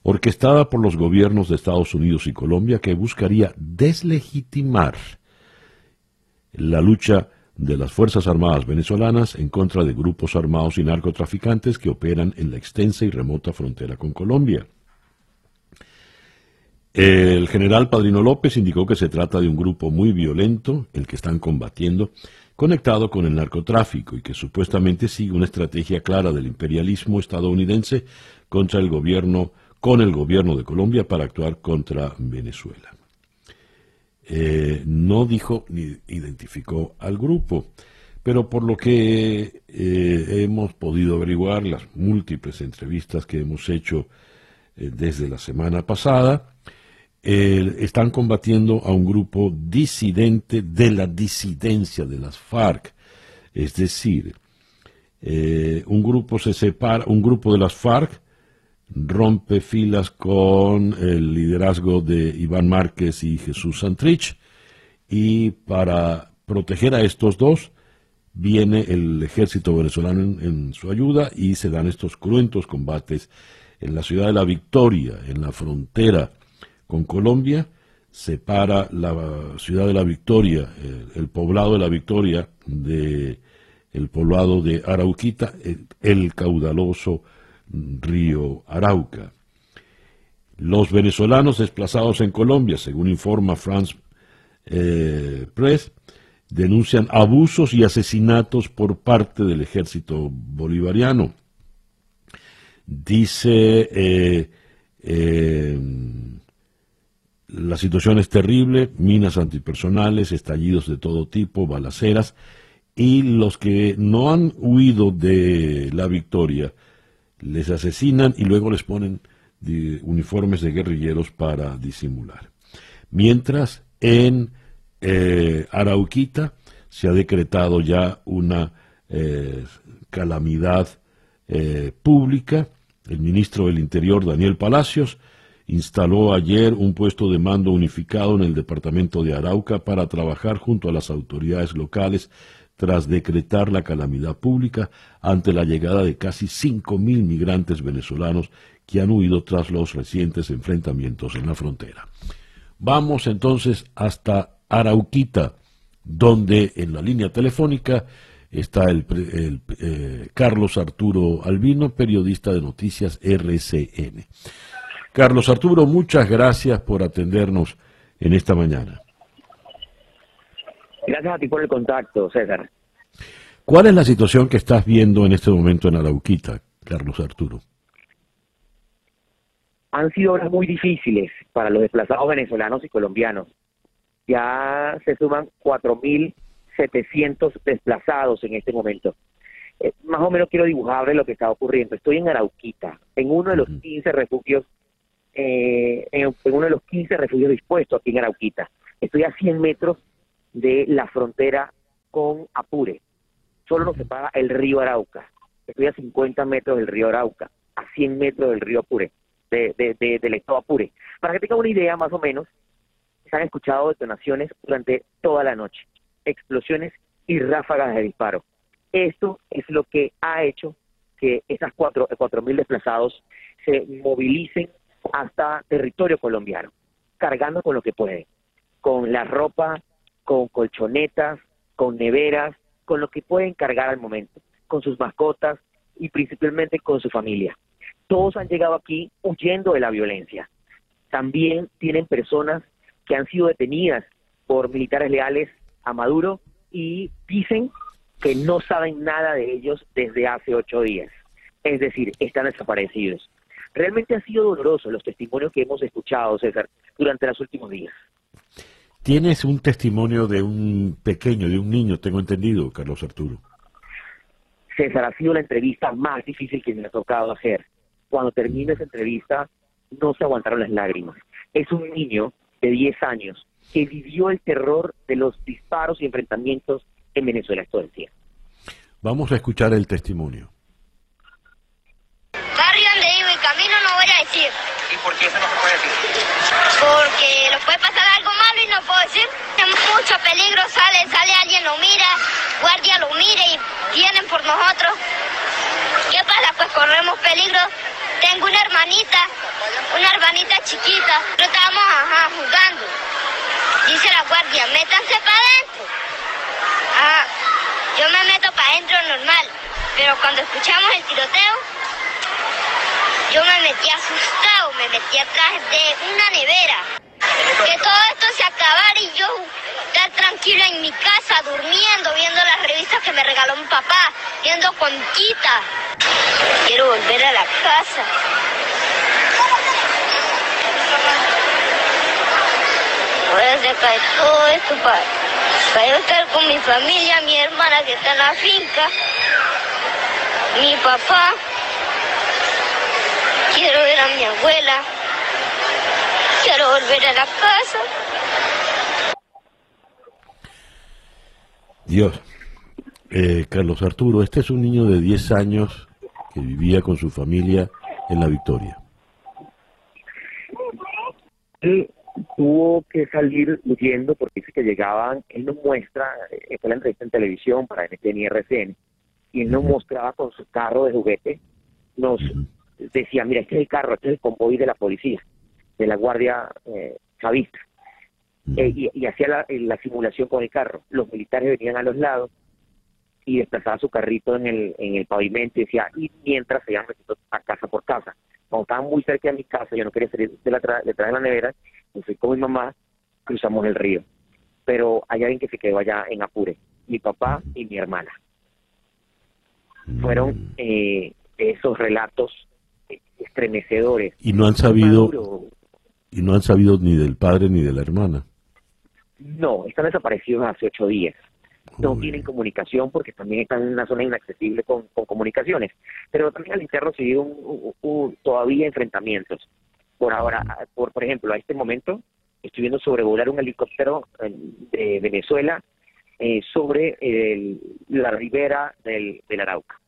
orquestada por los gobiernos de Estados Unidos y Colombia que buscaría deslegitimar la lucha de las Fuerzas Armadas venezolanas en contra de grupos armados y narcotraficantes que operan en la extensa y remota frontera con Colombia. El general Padrino López indicó que se trata de un grupo muy violento, el que están combatiendo, conectado con el narcotráfico y que supuestamente sigue una estrategia clara del imperialismo estadounidense contra el gobierno, con el gobierno de Colombia para actuar contra Venezuela. Eh, no dijo ni identificó al grupo, pero por lo que eh, hemos podido averiguar, las múltiples entrevistas que hemos hecho eh, desde la semana pasada, están combatiendo a un grupo disidente de la disidencia de las FARC. Es decir, un grupo se separa, un grupo de las FARC rompe filas con el liderazgo de Iván Márquez y Jesús Santrich y para proteger a estos dos viene el ejército venezolano en, su ayuda y se dan estos cruentos combates en la ciudad de la Victoria, en la frontera con Colombia, separa la ciudad de la Victoria, el, poblado de la Victoria de el poblado de Arauquita, el caudaloso río Arauca. Los venezolanos desplazados en Colombia, según informa France eh, Press denuncian abusos y asesinatos por parte del ejército bolivariano. Dice, eh, eh, la situación es terrible, minas antipersonales, estallidos de todo tipo, balaceras, y los que no han huido de la victoria les asesinan y luego les ponen uniformes de guerrilleros para disimular. Mientras en eh, Arauquita se ha decretado ya una eh, calamidad eh, pública. El ministro del Interior, Daniel Palacios, instaló ayer un puesto de mando unificado en el departamento de Arauca para trabajar junto a las autoridades locales tras decretar la calamidad pública ante la llegada de casi 5.000 migrantes venezolanos que han huido tras los recientes enfrentamientos en la frontera. Vamos entonces hasta Arauquita, donde en la línea telefónica está el, eh, Carlos Arturo Albino, periodista de noticias RCN. Carlos Arturo, muchas gracias por atendernos en esta mañana. Gracias a ti por el contacto, César. ¿Cuál es la situación que estás viendo en este momento en Arauquita, Carlos Arturo? Han sido horas muy difíciles para los desplazados venezolanos y colombianos. Ya se suman 4.700 desplazados en este momento. Eh, más o menos quiero dibujarle lo que está ocurriendo. Estoy en Arauquita, en uno de los 15 refugios, eh, en, uno de los 15 refugios dispuestos aquí en Arauquita. Estoy a 100 metros de la frontera con Apure. Solo nos separa el río Arauca. Estoy a 50 metros del río Arauca, a 100 metros del río Apure, de, del estado Apure. Para que tengan una idea más o menos, se han escuchado detonaciones durante toda la noche, explosiones y ráfagas de disparo. Esto es lo que ha hecho que esas cuatro mil desplazados se movilicen hasta territorio colombiano, cargando con lo que pueden, con la ropa, con colchonetas, con neveras, con lo que pueden cargar al momento, con sus mascotas y principalmente con su familia. Todos han llegado aquí huyendo de la violencia. También tienen personas que han sido detenidas por militares leales a Maduro y dicen que no saben nada de ellos desde hace ocho días. Es decir, están desaparecidos. Realmente ha sido doloroso los testimonios que hemos escuchado, César, durante los últimos días. Tienes un testimonio de un pequeño, de un niño, tengo entendido, Carlos Arturo. César, ha sido la entrevista más difícil que me ha tocado hacer. Cuando termina esa entrevista, no se aguantaron las lágrimas. Es un niño de 10 años que vivió el terror de los disparos y enfrentamientos en Venezuela todo el tiempo. Vamos a escuchar el testimonio. Barrio donde vivo y decir. ¿Y por qué eso no se puede decir? Porque nos puede pasar algo malo y no puedo decir. Mucho peligro, sale, sale alguien, lo mira, guardia lo mira y vienen por nosotros. ¿Qué pasa? Pues corremos peligro. Tengo una hermanita, una hermanita chiquita. Pero estábamos ajá, jugando. Dice la guardia, métanse para adentro. Ajá, yo me meto para adentro normal. Pero cuando escuchamos el tiroteo, yo me metí asustado, me metí atrás de una nevera. Que todo esto se acabara y yo estar tranquila en mi casa, durmiendo, viendo las revistas que me regaló mi papá, viendo Conquita. Quiero volver a la casa. Voy a sacar todo esto para, para estar con mi familia, mi hermana que está en la finca, mi papá. Quiero ver a mi abuela. Quiero volver a la casa. Dios. Eh, Carlos Arturo, este es un niño de 10 años que vivía con su familia en La Victoria. Él tuvo que salir huyendo porque dice que llegaban, él nos muestra, esta la entrevista en televisión para NTN y RCN, y él nos mostraba con su carro de juguete, nos decía, mira, este es el carro, este es el convoy de la policía, de la guardia eh, chavista. Eh, y, hacía la, la, simulación con el carro. Los militares venían a los lados y desplazaba su carrito en el, en el pavimento y decía, y mientras se iban a casa por casa. Cuando estaban muy cerca de mi casa, yo no quería salir de la detrás de la nevera, y fui con mi mamá, cruzamos el río. pero hay alguien que se quedó allá en Apure, mi papá y mi hermana. Fueron eh, esos relatos estremecedores. Y no han sabido y no han sabido ni del padre ni de la hermana. No, están desaparecidos hace ocho días. No tienen comunicación porque también están en una zona inaccesible con, comunicaciones. Pero también al interno se un, todavía enfrentamientos. Por ahora, por, por ejemplo, a este momento estoy viendo sobrevolar un helicóptero eh, de Venezuela eh, sobre la ribera del, del, Arauca.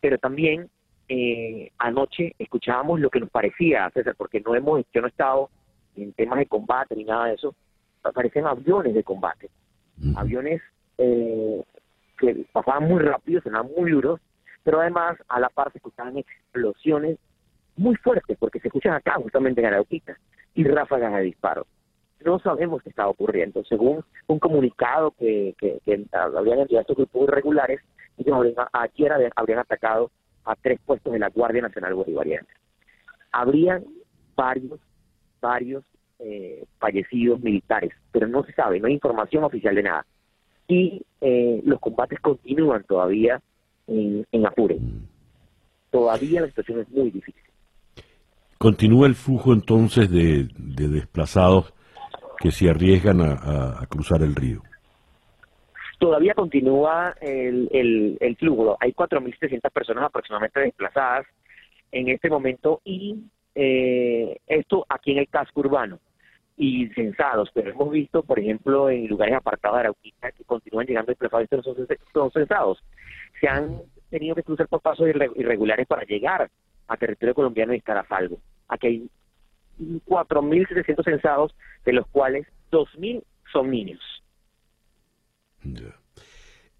Pero también eh, anoche escuchábamos lo que nos parecía, César, porque no hemos, yo no he estado en temas de combate ni nada de eso, aparecen aviones de combate, aviones eh, que pasaban muy rápido, sonaban muy duros, pero además a la par se escuchaban explosiones muy fuertes, porque se escuchan acá justamente en Arauquita, y ráfagas de disparos. No sabemos qué estaba ocurriendo. Según un comunicado que, que, que habrían enviado estos grupos irregulares, ellos habrían, ayer habrían atacado a tres puestos de la Guardia Nacional Bolivariana. Habrían varios, varios eh, fallecidos militares, pero no se sabe, no hay información oficial de nada y eh, los combates continúan todavía en, Apure. Todavía la situación es muy difícil. ¿Continúa el flujo entonces de, desplazados que se arriesgan a, cruzar el río? Todavía continúa el, el, el flujo. Hay 4.700 personas aproximadamente desplazadas en este momento y eh, esto aquí en el casco urbano y censados, pero hemos visto, por ejemplo, en lugares apartados de Arauquita que continúan llegando desplazados y son, son censados. Se han tenido que cruzar por pasos irregulares para llegar a territorio colombiano y estar a salvo. Aquí hay 4.700 censados, de los cuales 2.000 son niños.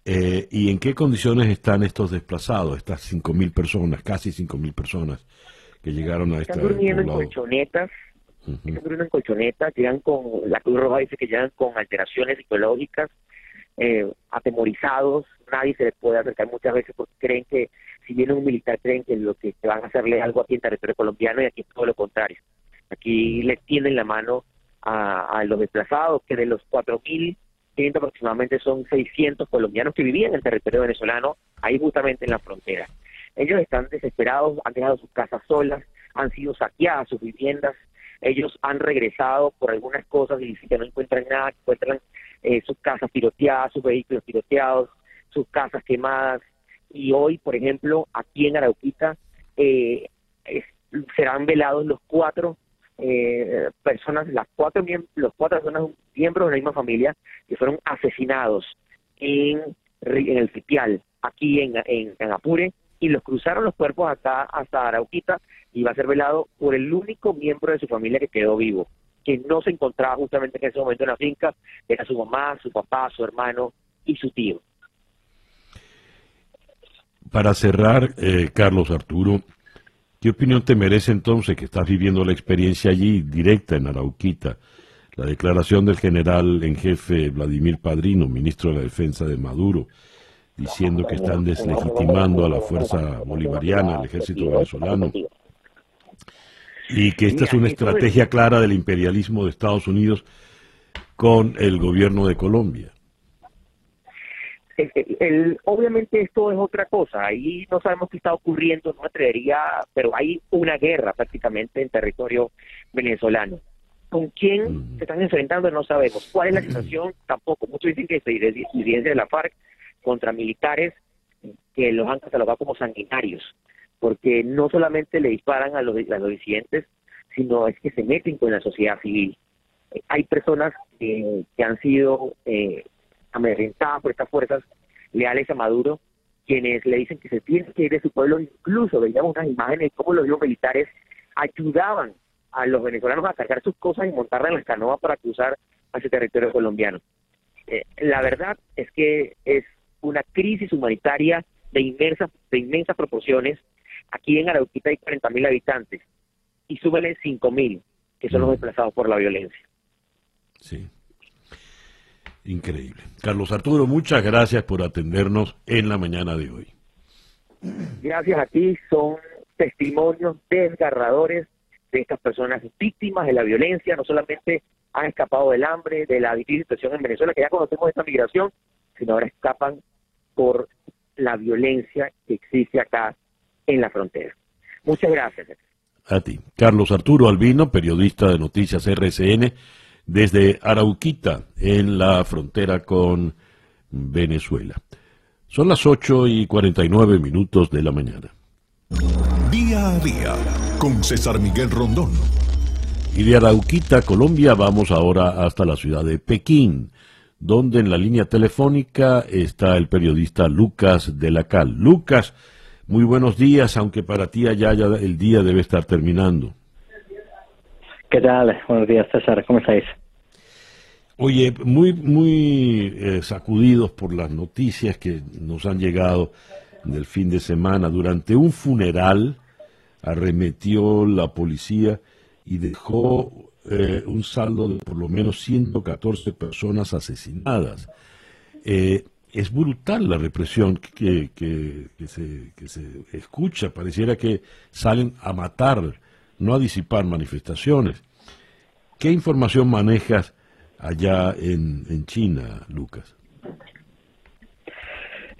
Eh, ¿Y en qué condiciones están estos desplazados, estas 5.000 personas, casi 5.000 personas que llegaron a esta... Están durmiendo en colchonetas, Uh -huh. en colchonetas, llegan con, la Cruz Roja dice que llegan con alteraciones psicológicas, eh, atemorizados, nadie se les puede acercar muchas veces porque creen que si viene un militar creen que lo que van a hacerle algo aquí en territorio colombiano y aquí es todo lo contrario. Aquí les tienen la mano a, los desplazados, que de los 4.500 aproximadamente son 600 colombianos que vivían en el territorio venezolano, ahí justamente en la frontera. Ellos están desesperados, han dejado sus casas solas, han sido saqueadas sus viviendas, ellos han regresado por algunas cosas y dicen que no encuentran nada, encuentran eh, sus casas tiroteadas, sus vehículos tiroteados, sus casas quemadas. Y hoy, por ejemplo, aquí en Arauquita, eh, serán velados los cuatro eh, personas, las cuatro los cuatro personas miembros de la misma familia que fueron asesinados en, en el sitial, aquí en, en Apure, y los cruzaron los cuerpos acá hasta Arauquita y va a ser velado por el único miembro de su familia que quedó vivo, que no se encontraba justamente en ese momento en la finca, era su mamá, su papá, su hermano y su tío. Para cerrar, eh, Carlos Arturo, ¿qué opinión te merece entonces que estás viviendo la experiencia allí directa en Arauquita? La declaración del general en jefe Vladimir Padrino, ministro de la Defensa de Maduro, diciendo que están deslegitimando a la fuerza bolivariana, al ejército venezolano, y que esta es una estrategia clara del imperialismo de Estados Unidos con el gobierno de Colombia. Obviamente esto es otra cosa, ahí no sabemos qué está ocurriendo, no atrevería, pero hay una guerra prácticamente en territorio venezolano. ¿Con quién se están enfrentando? No sabemos. ¿Cuál es la situación? Tampoco. Muchos dicen que es disidencia de la FARC, contra militares que los han catalogado como sanguinarios, porque no solamente le disparan a los, a los disidentes, sino es que se meten con la sociedad civil. Hay personas que, han sido eh, amedrentadas por estas fuerzas leales a Maduro, quienes le dicen que se tiene que ir de su pueblo, incluso veíamos unas imágenes de cómo los militares ayudaban a los venezolanos a cargar sus cosas y montarlas en las canoas para cruzar hacia el territorio colombiano. Eh, la verdad es que es una crisis humanitaria de inmensas, de inmensas proporciones. Aquí en Arauquita hay 40.000 habitantes y súbele 5.000 que son los mm. desplazados por la violencia. Sí. Increíble. Carlos Arturo, muchas gracias por atendernos en la mañana de hoy. Gracias a ti, son testimonios desgarradores de estas personas víctimas de la violencia, no solamente han escapado del hambre, de la difícil situación en Venezuela, que ya conocemos esta migración, sino ahora escapan por la violencia que existe acá en la frontera. Muchas gracias. A ti. Carlos Arturo Albino, periodista de Noticias RCN, desde Arauquita, en la frontera con Venezuela. Son las 8 y 49 minutos de la mañana. Día a día, con César Miguel Rondón. Y de Arauquita, Colombia, vamos ahora hasta la ciudad de Pekín, donde en la línea telefónica está el periodista Lucas de la Cal. Lucas, muy buenos días, aunque para ti allá ya el día debe estar terminando. ¿Qué tal? Buenos días, César. ¿Cómo estáis? Oye, muy, muy eh, sacudidos por las noticias que nos han llegado del fin de semana. Durante un funeral arremetió la policía y dejó eh, un saldo de por lo menos 114 personas asesinadas. Eh, es brutal la represión que se escucha. Pareciera que salen a matar, no a disipar manifestaciones. ¿Qué información manejas allá en, en China, Lucas?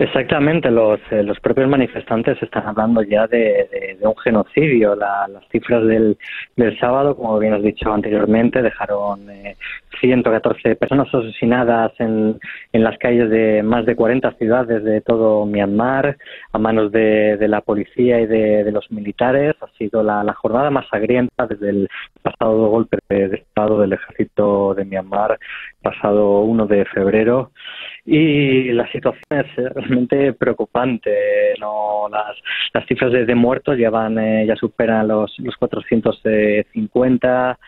Exactamente, los, eh, los propios manifestantes están hablando ya de, un genocidio. las cifras del, del sábado, como bien has dicho anteriormente, dejaron eh, 114 personas asesinadas en, en las calles de más de 40 ciudades de todo Myanmar a manos de, de la policía y de, los militares. Ha sido la, la, jornada más sangrienta desde el pasado golpe de Estado del ejército de Myanmar, pasado 1 de febrero y la situación es realmente preocupante. No, las, las cifras de, muertos llevan, eh, ya superan los, los 450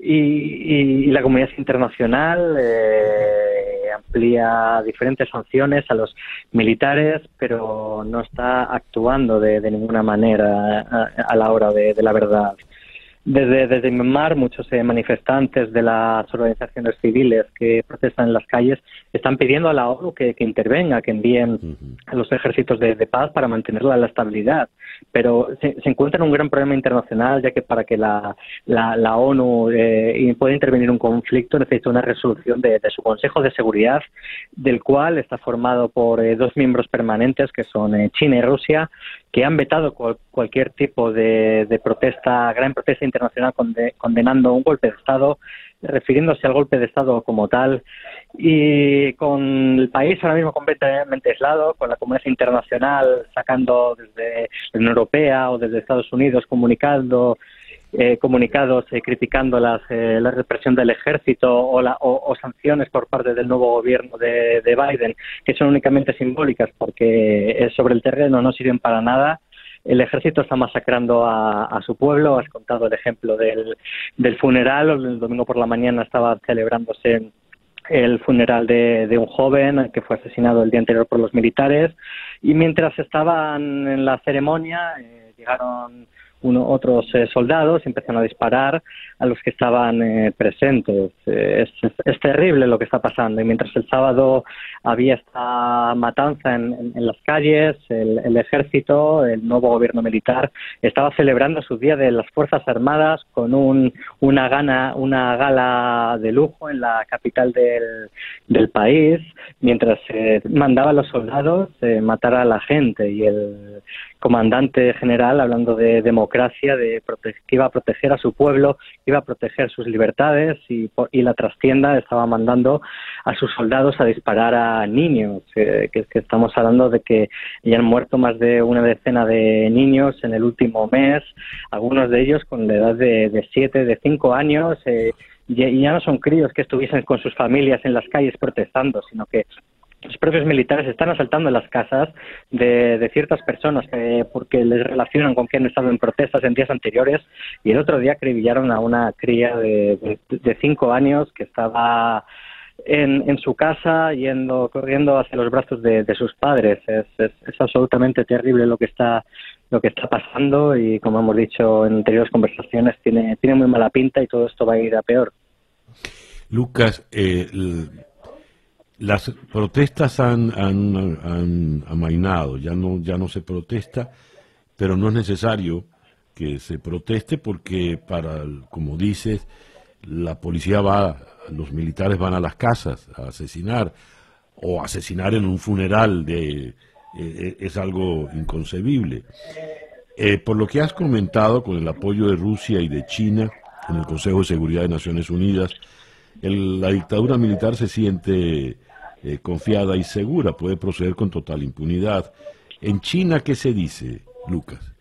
y, y, la comunidad internacional eh, amplía diferentes sanciones a los militares, pero no está actuando de, de ninguna manera a, a la hora de la verdad. Desde, desde Myanmar, muchos eh, manifestantes de las organizaciones civiles que protestan en las calles están pidiendo a la ONU que, que intervenga, que envíen a los ejércitos de, de, paz para mantener la, estabilidad. Pero se, se, encuentra en un gran problema internacional, ya que para que la, la, la ONU eh, pueda intervenir en un conflicto necesita una resolución de, de, su Consejo de Seguridad, del cual está formado por eh, dos miembros permanentes, que son eh, China y Rusia, que han vetado cual, cualquier tipo de, de, protesta, gran protesta internacional conde, condenando un golpe de Estado, refiriéndose al golpe de Estado como tal, y con el país ahora mismo completamente aislado, con la comunidad internacional sacando desde la Unión Europea o desde Estados Unidos comunicando eh, comunicados eh, criticando las, eh, la represión del ejército o, la, o, sanciones por parte del nuevo gobierno de, de, Biden, que son únicamente simbólicas porque sobre el terreno no sirven para nada. El ejército está masacrando a, a su pueblo. Has contado el ejemplo del, del funeral. El domingo por la mañana estaba celebrándose el funeral de, de, un joven que fue asesinado el día anterior por los militares y mientras estaban en la ceremonia eh, llegaron uno, otros eh, soldados empezaron a disparar a los que estaban eh, presentes. Eh, es, es, terrible lo que está pasando. Y mientras el sábado había esta matanza en, en, en las calles, el, el, ejército, el nuevo gobierno militar, estaba celebrando su día de las Fuerzas Armadas con un, una, gana, una gala de lujo en la capital del, del país, mientras mandaba a los soldados matar a la gente. Y el comandante general, hablando de democracia, de que iba a proteger a su pueblo, iba a proteger sus libertades y, y la trastienda estaba mandando a sus soldados a disparar a niños, eh, que, estamos hablando de que ya han muerto más de una decena de niños en el último mes, algunos de ellos con la edad de, de siete, de cinco años. Eh, y ya no son críos que estuviesen con sus familias en las calles protestando, sino que los propios militares están asaltando las casas de, de ciertas personas que, porque les relacionan con que han en protestas en días anteriores. Y el otro día acribillaron a una cría de, de, cinco años que estaba en, su casa yendo corriendo hacia los brazos de, de sus padres. Es, es, es, absolutamente terrible lo que está lo que está pasando. Y como hemos dicho en anteriores conversaciones tiene tiene muy mala pinta y todo esto va a ir a peor. Lucas eh, las protestas han, han, amainado, ya no, ya no se protesta, pero no es necesario que se proteste porque para, como dices, la policía va, los militares van a las casas a asesinar o asesinar en un funeral de, eh, eh, es algo inconcebible. Eh, por lo que has comentado con el apoyo de Rusia y de China en el Consejo de Seguridad de Naciones Unidas, la dictadura militar se siente confiada y segura, puede proceder con total impunidad. En China, ¿qué se dice, Lucas?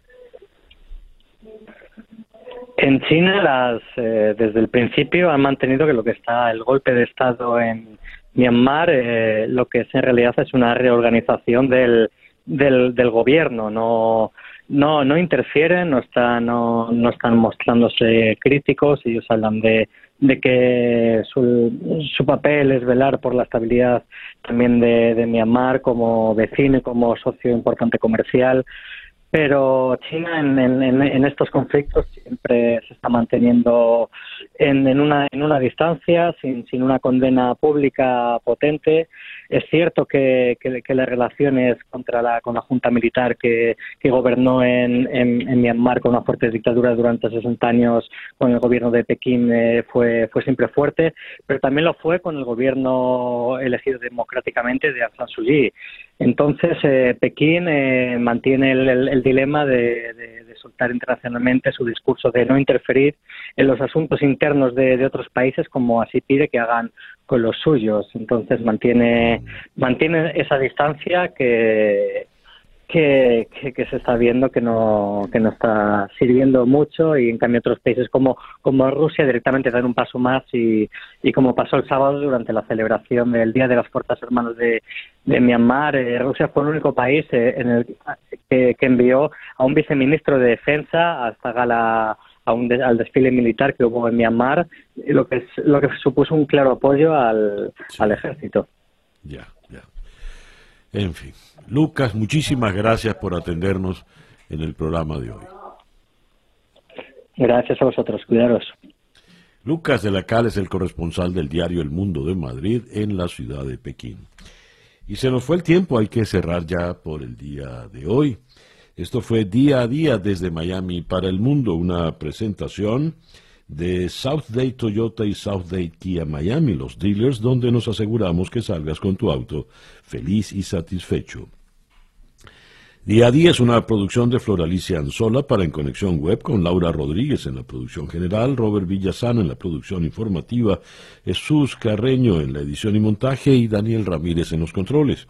En China, las, eh, desde el principio han mantenido que lo que está el golpe de Estado en Myanmar, eh, lo que es en realidad es una reorganización del, del, del gobierno. No, no, no interfieren, no están, no, no están mostrándose críticos. Ellos hablan de, de que su, su papel es velar por la estabilidad también de, de Myanmar como vecino y como socio importante comercial pero China en, estos conflictos siempre se está manteniendo en, en, una, en una distancia, sin, sin una condena pública potente. Es cierto que, las relaciones contra la, con la junta militar que, gobernó en, en, Myanmar con una fuerte dictadura durante 60 años con el gobierno de Pekín eh, fue, fue siempre fuerte, pero también lo fue con el gobierno elegido democráticamente de Aung San Suu Kyi. Entonces, eh, Pekín eh, mantiene el, dilema de, soltar internacionalmente su discurso de no interferir en los asuntos internos de, otros países, como así pide que hagan con los suyos. Entonces, mantiene, mantiene esa distancia que, que, que, se está viendo que no, que no está sirviendo mucho y en cambio otros países como, como Rusia directamente dan un paso más y, y como pasó el sábado durante la celebración del Día de las Fuerzas Hermanas de, de Myanmar, eh, Rusia fue el único país eh, en el, que, que, envió a un viceministro de Defensa hasta gala a un al desfile militar que hubo en Myanmar, lo que, lo que supuso un claro apoyo al, al ejército. Ya, ya. En fin. Lucas, muchísimas gracias por atendernos en el programa de hoy. Gracias a vosotros, cuidaros. Lucas de la Cal es el corresponsal del diario El Mundo de Madrid en la ciudad de Pekín. Y se nos fue el tiempo, hay que cerrar ya por el día de hoy. Esto fue día a día desde Miami para el mundo, una presentación de South Day Toyota y South Day Kia Miami, los dealers donde nos aseguramos que salgas con tu auto feliz y satisfecho. Día a día es una producción de Floralicia Anzola para En Conexión Web con Laura Rodríguez en la producción general, Robert Villasana en la producción informativa, Jesús Carreño en la edición y montaje y Daniel Ramírez en los controles.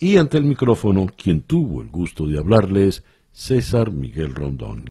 Y ante el micrófono, quien tuvo el gusto de hablarles, César Miguel Rondón.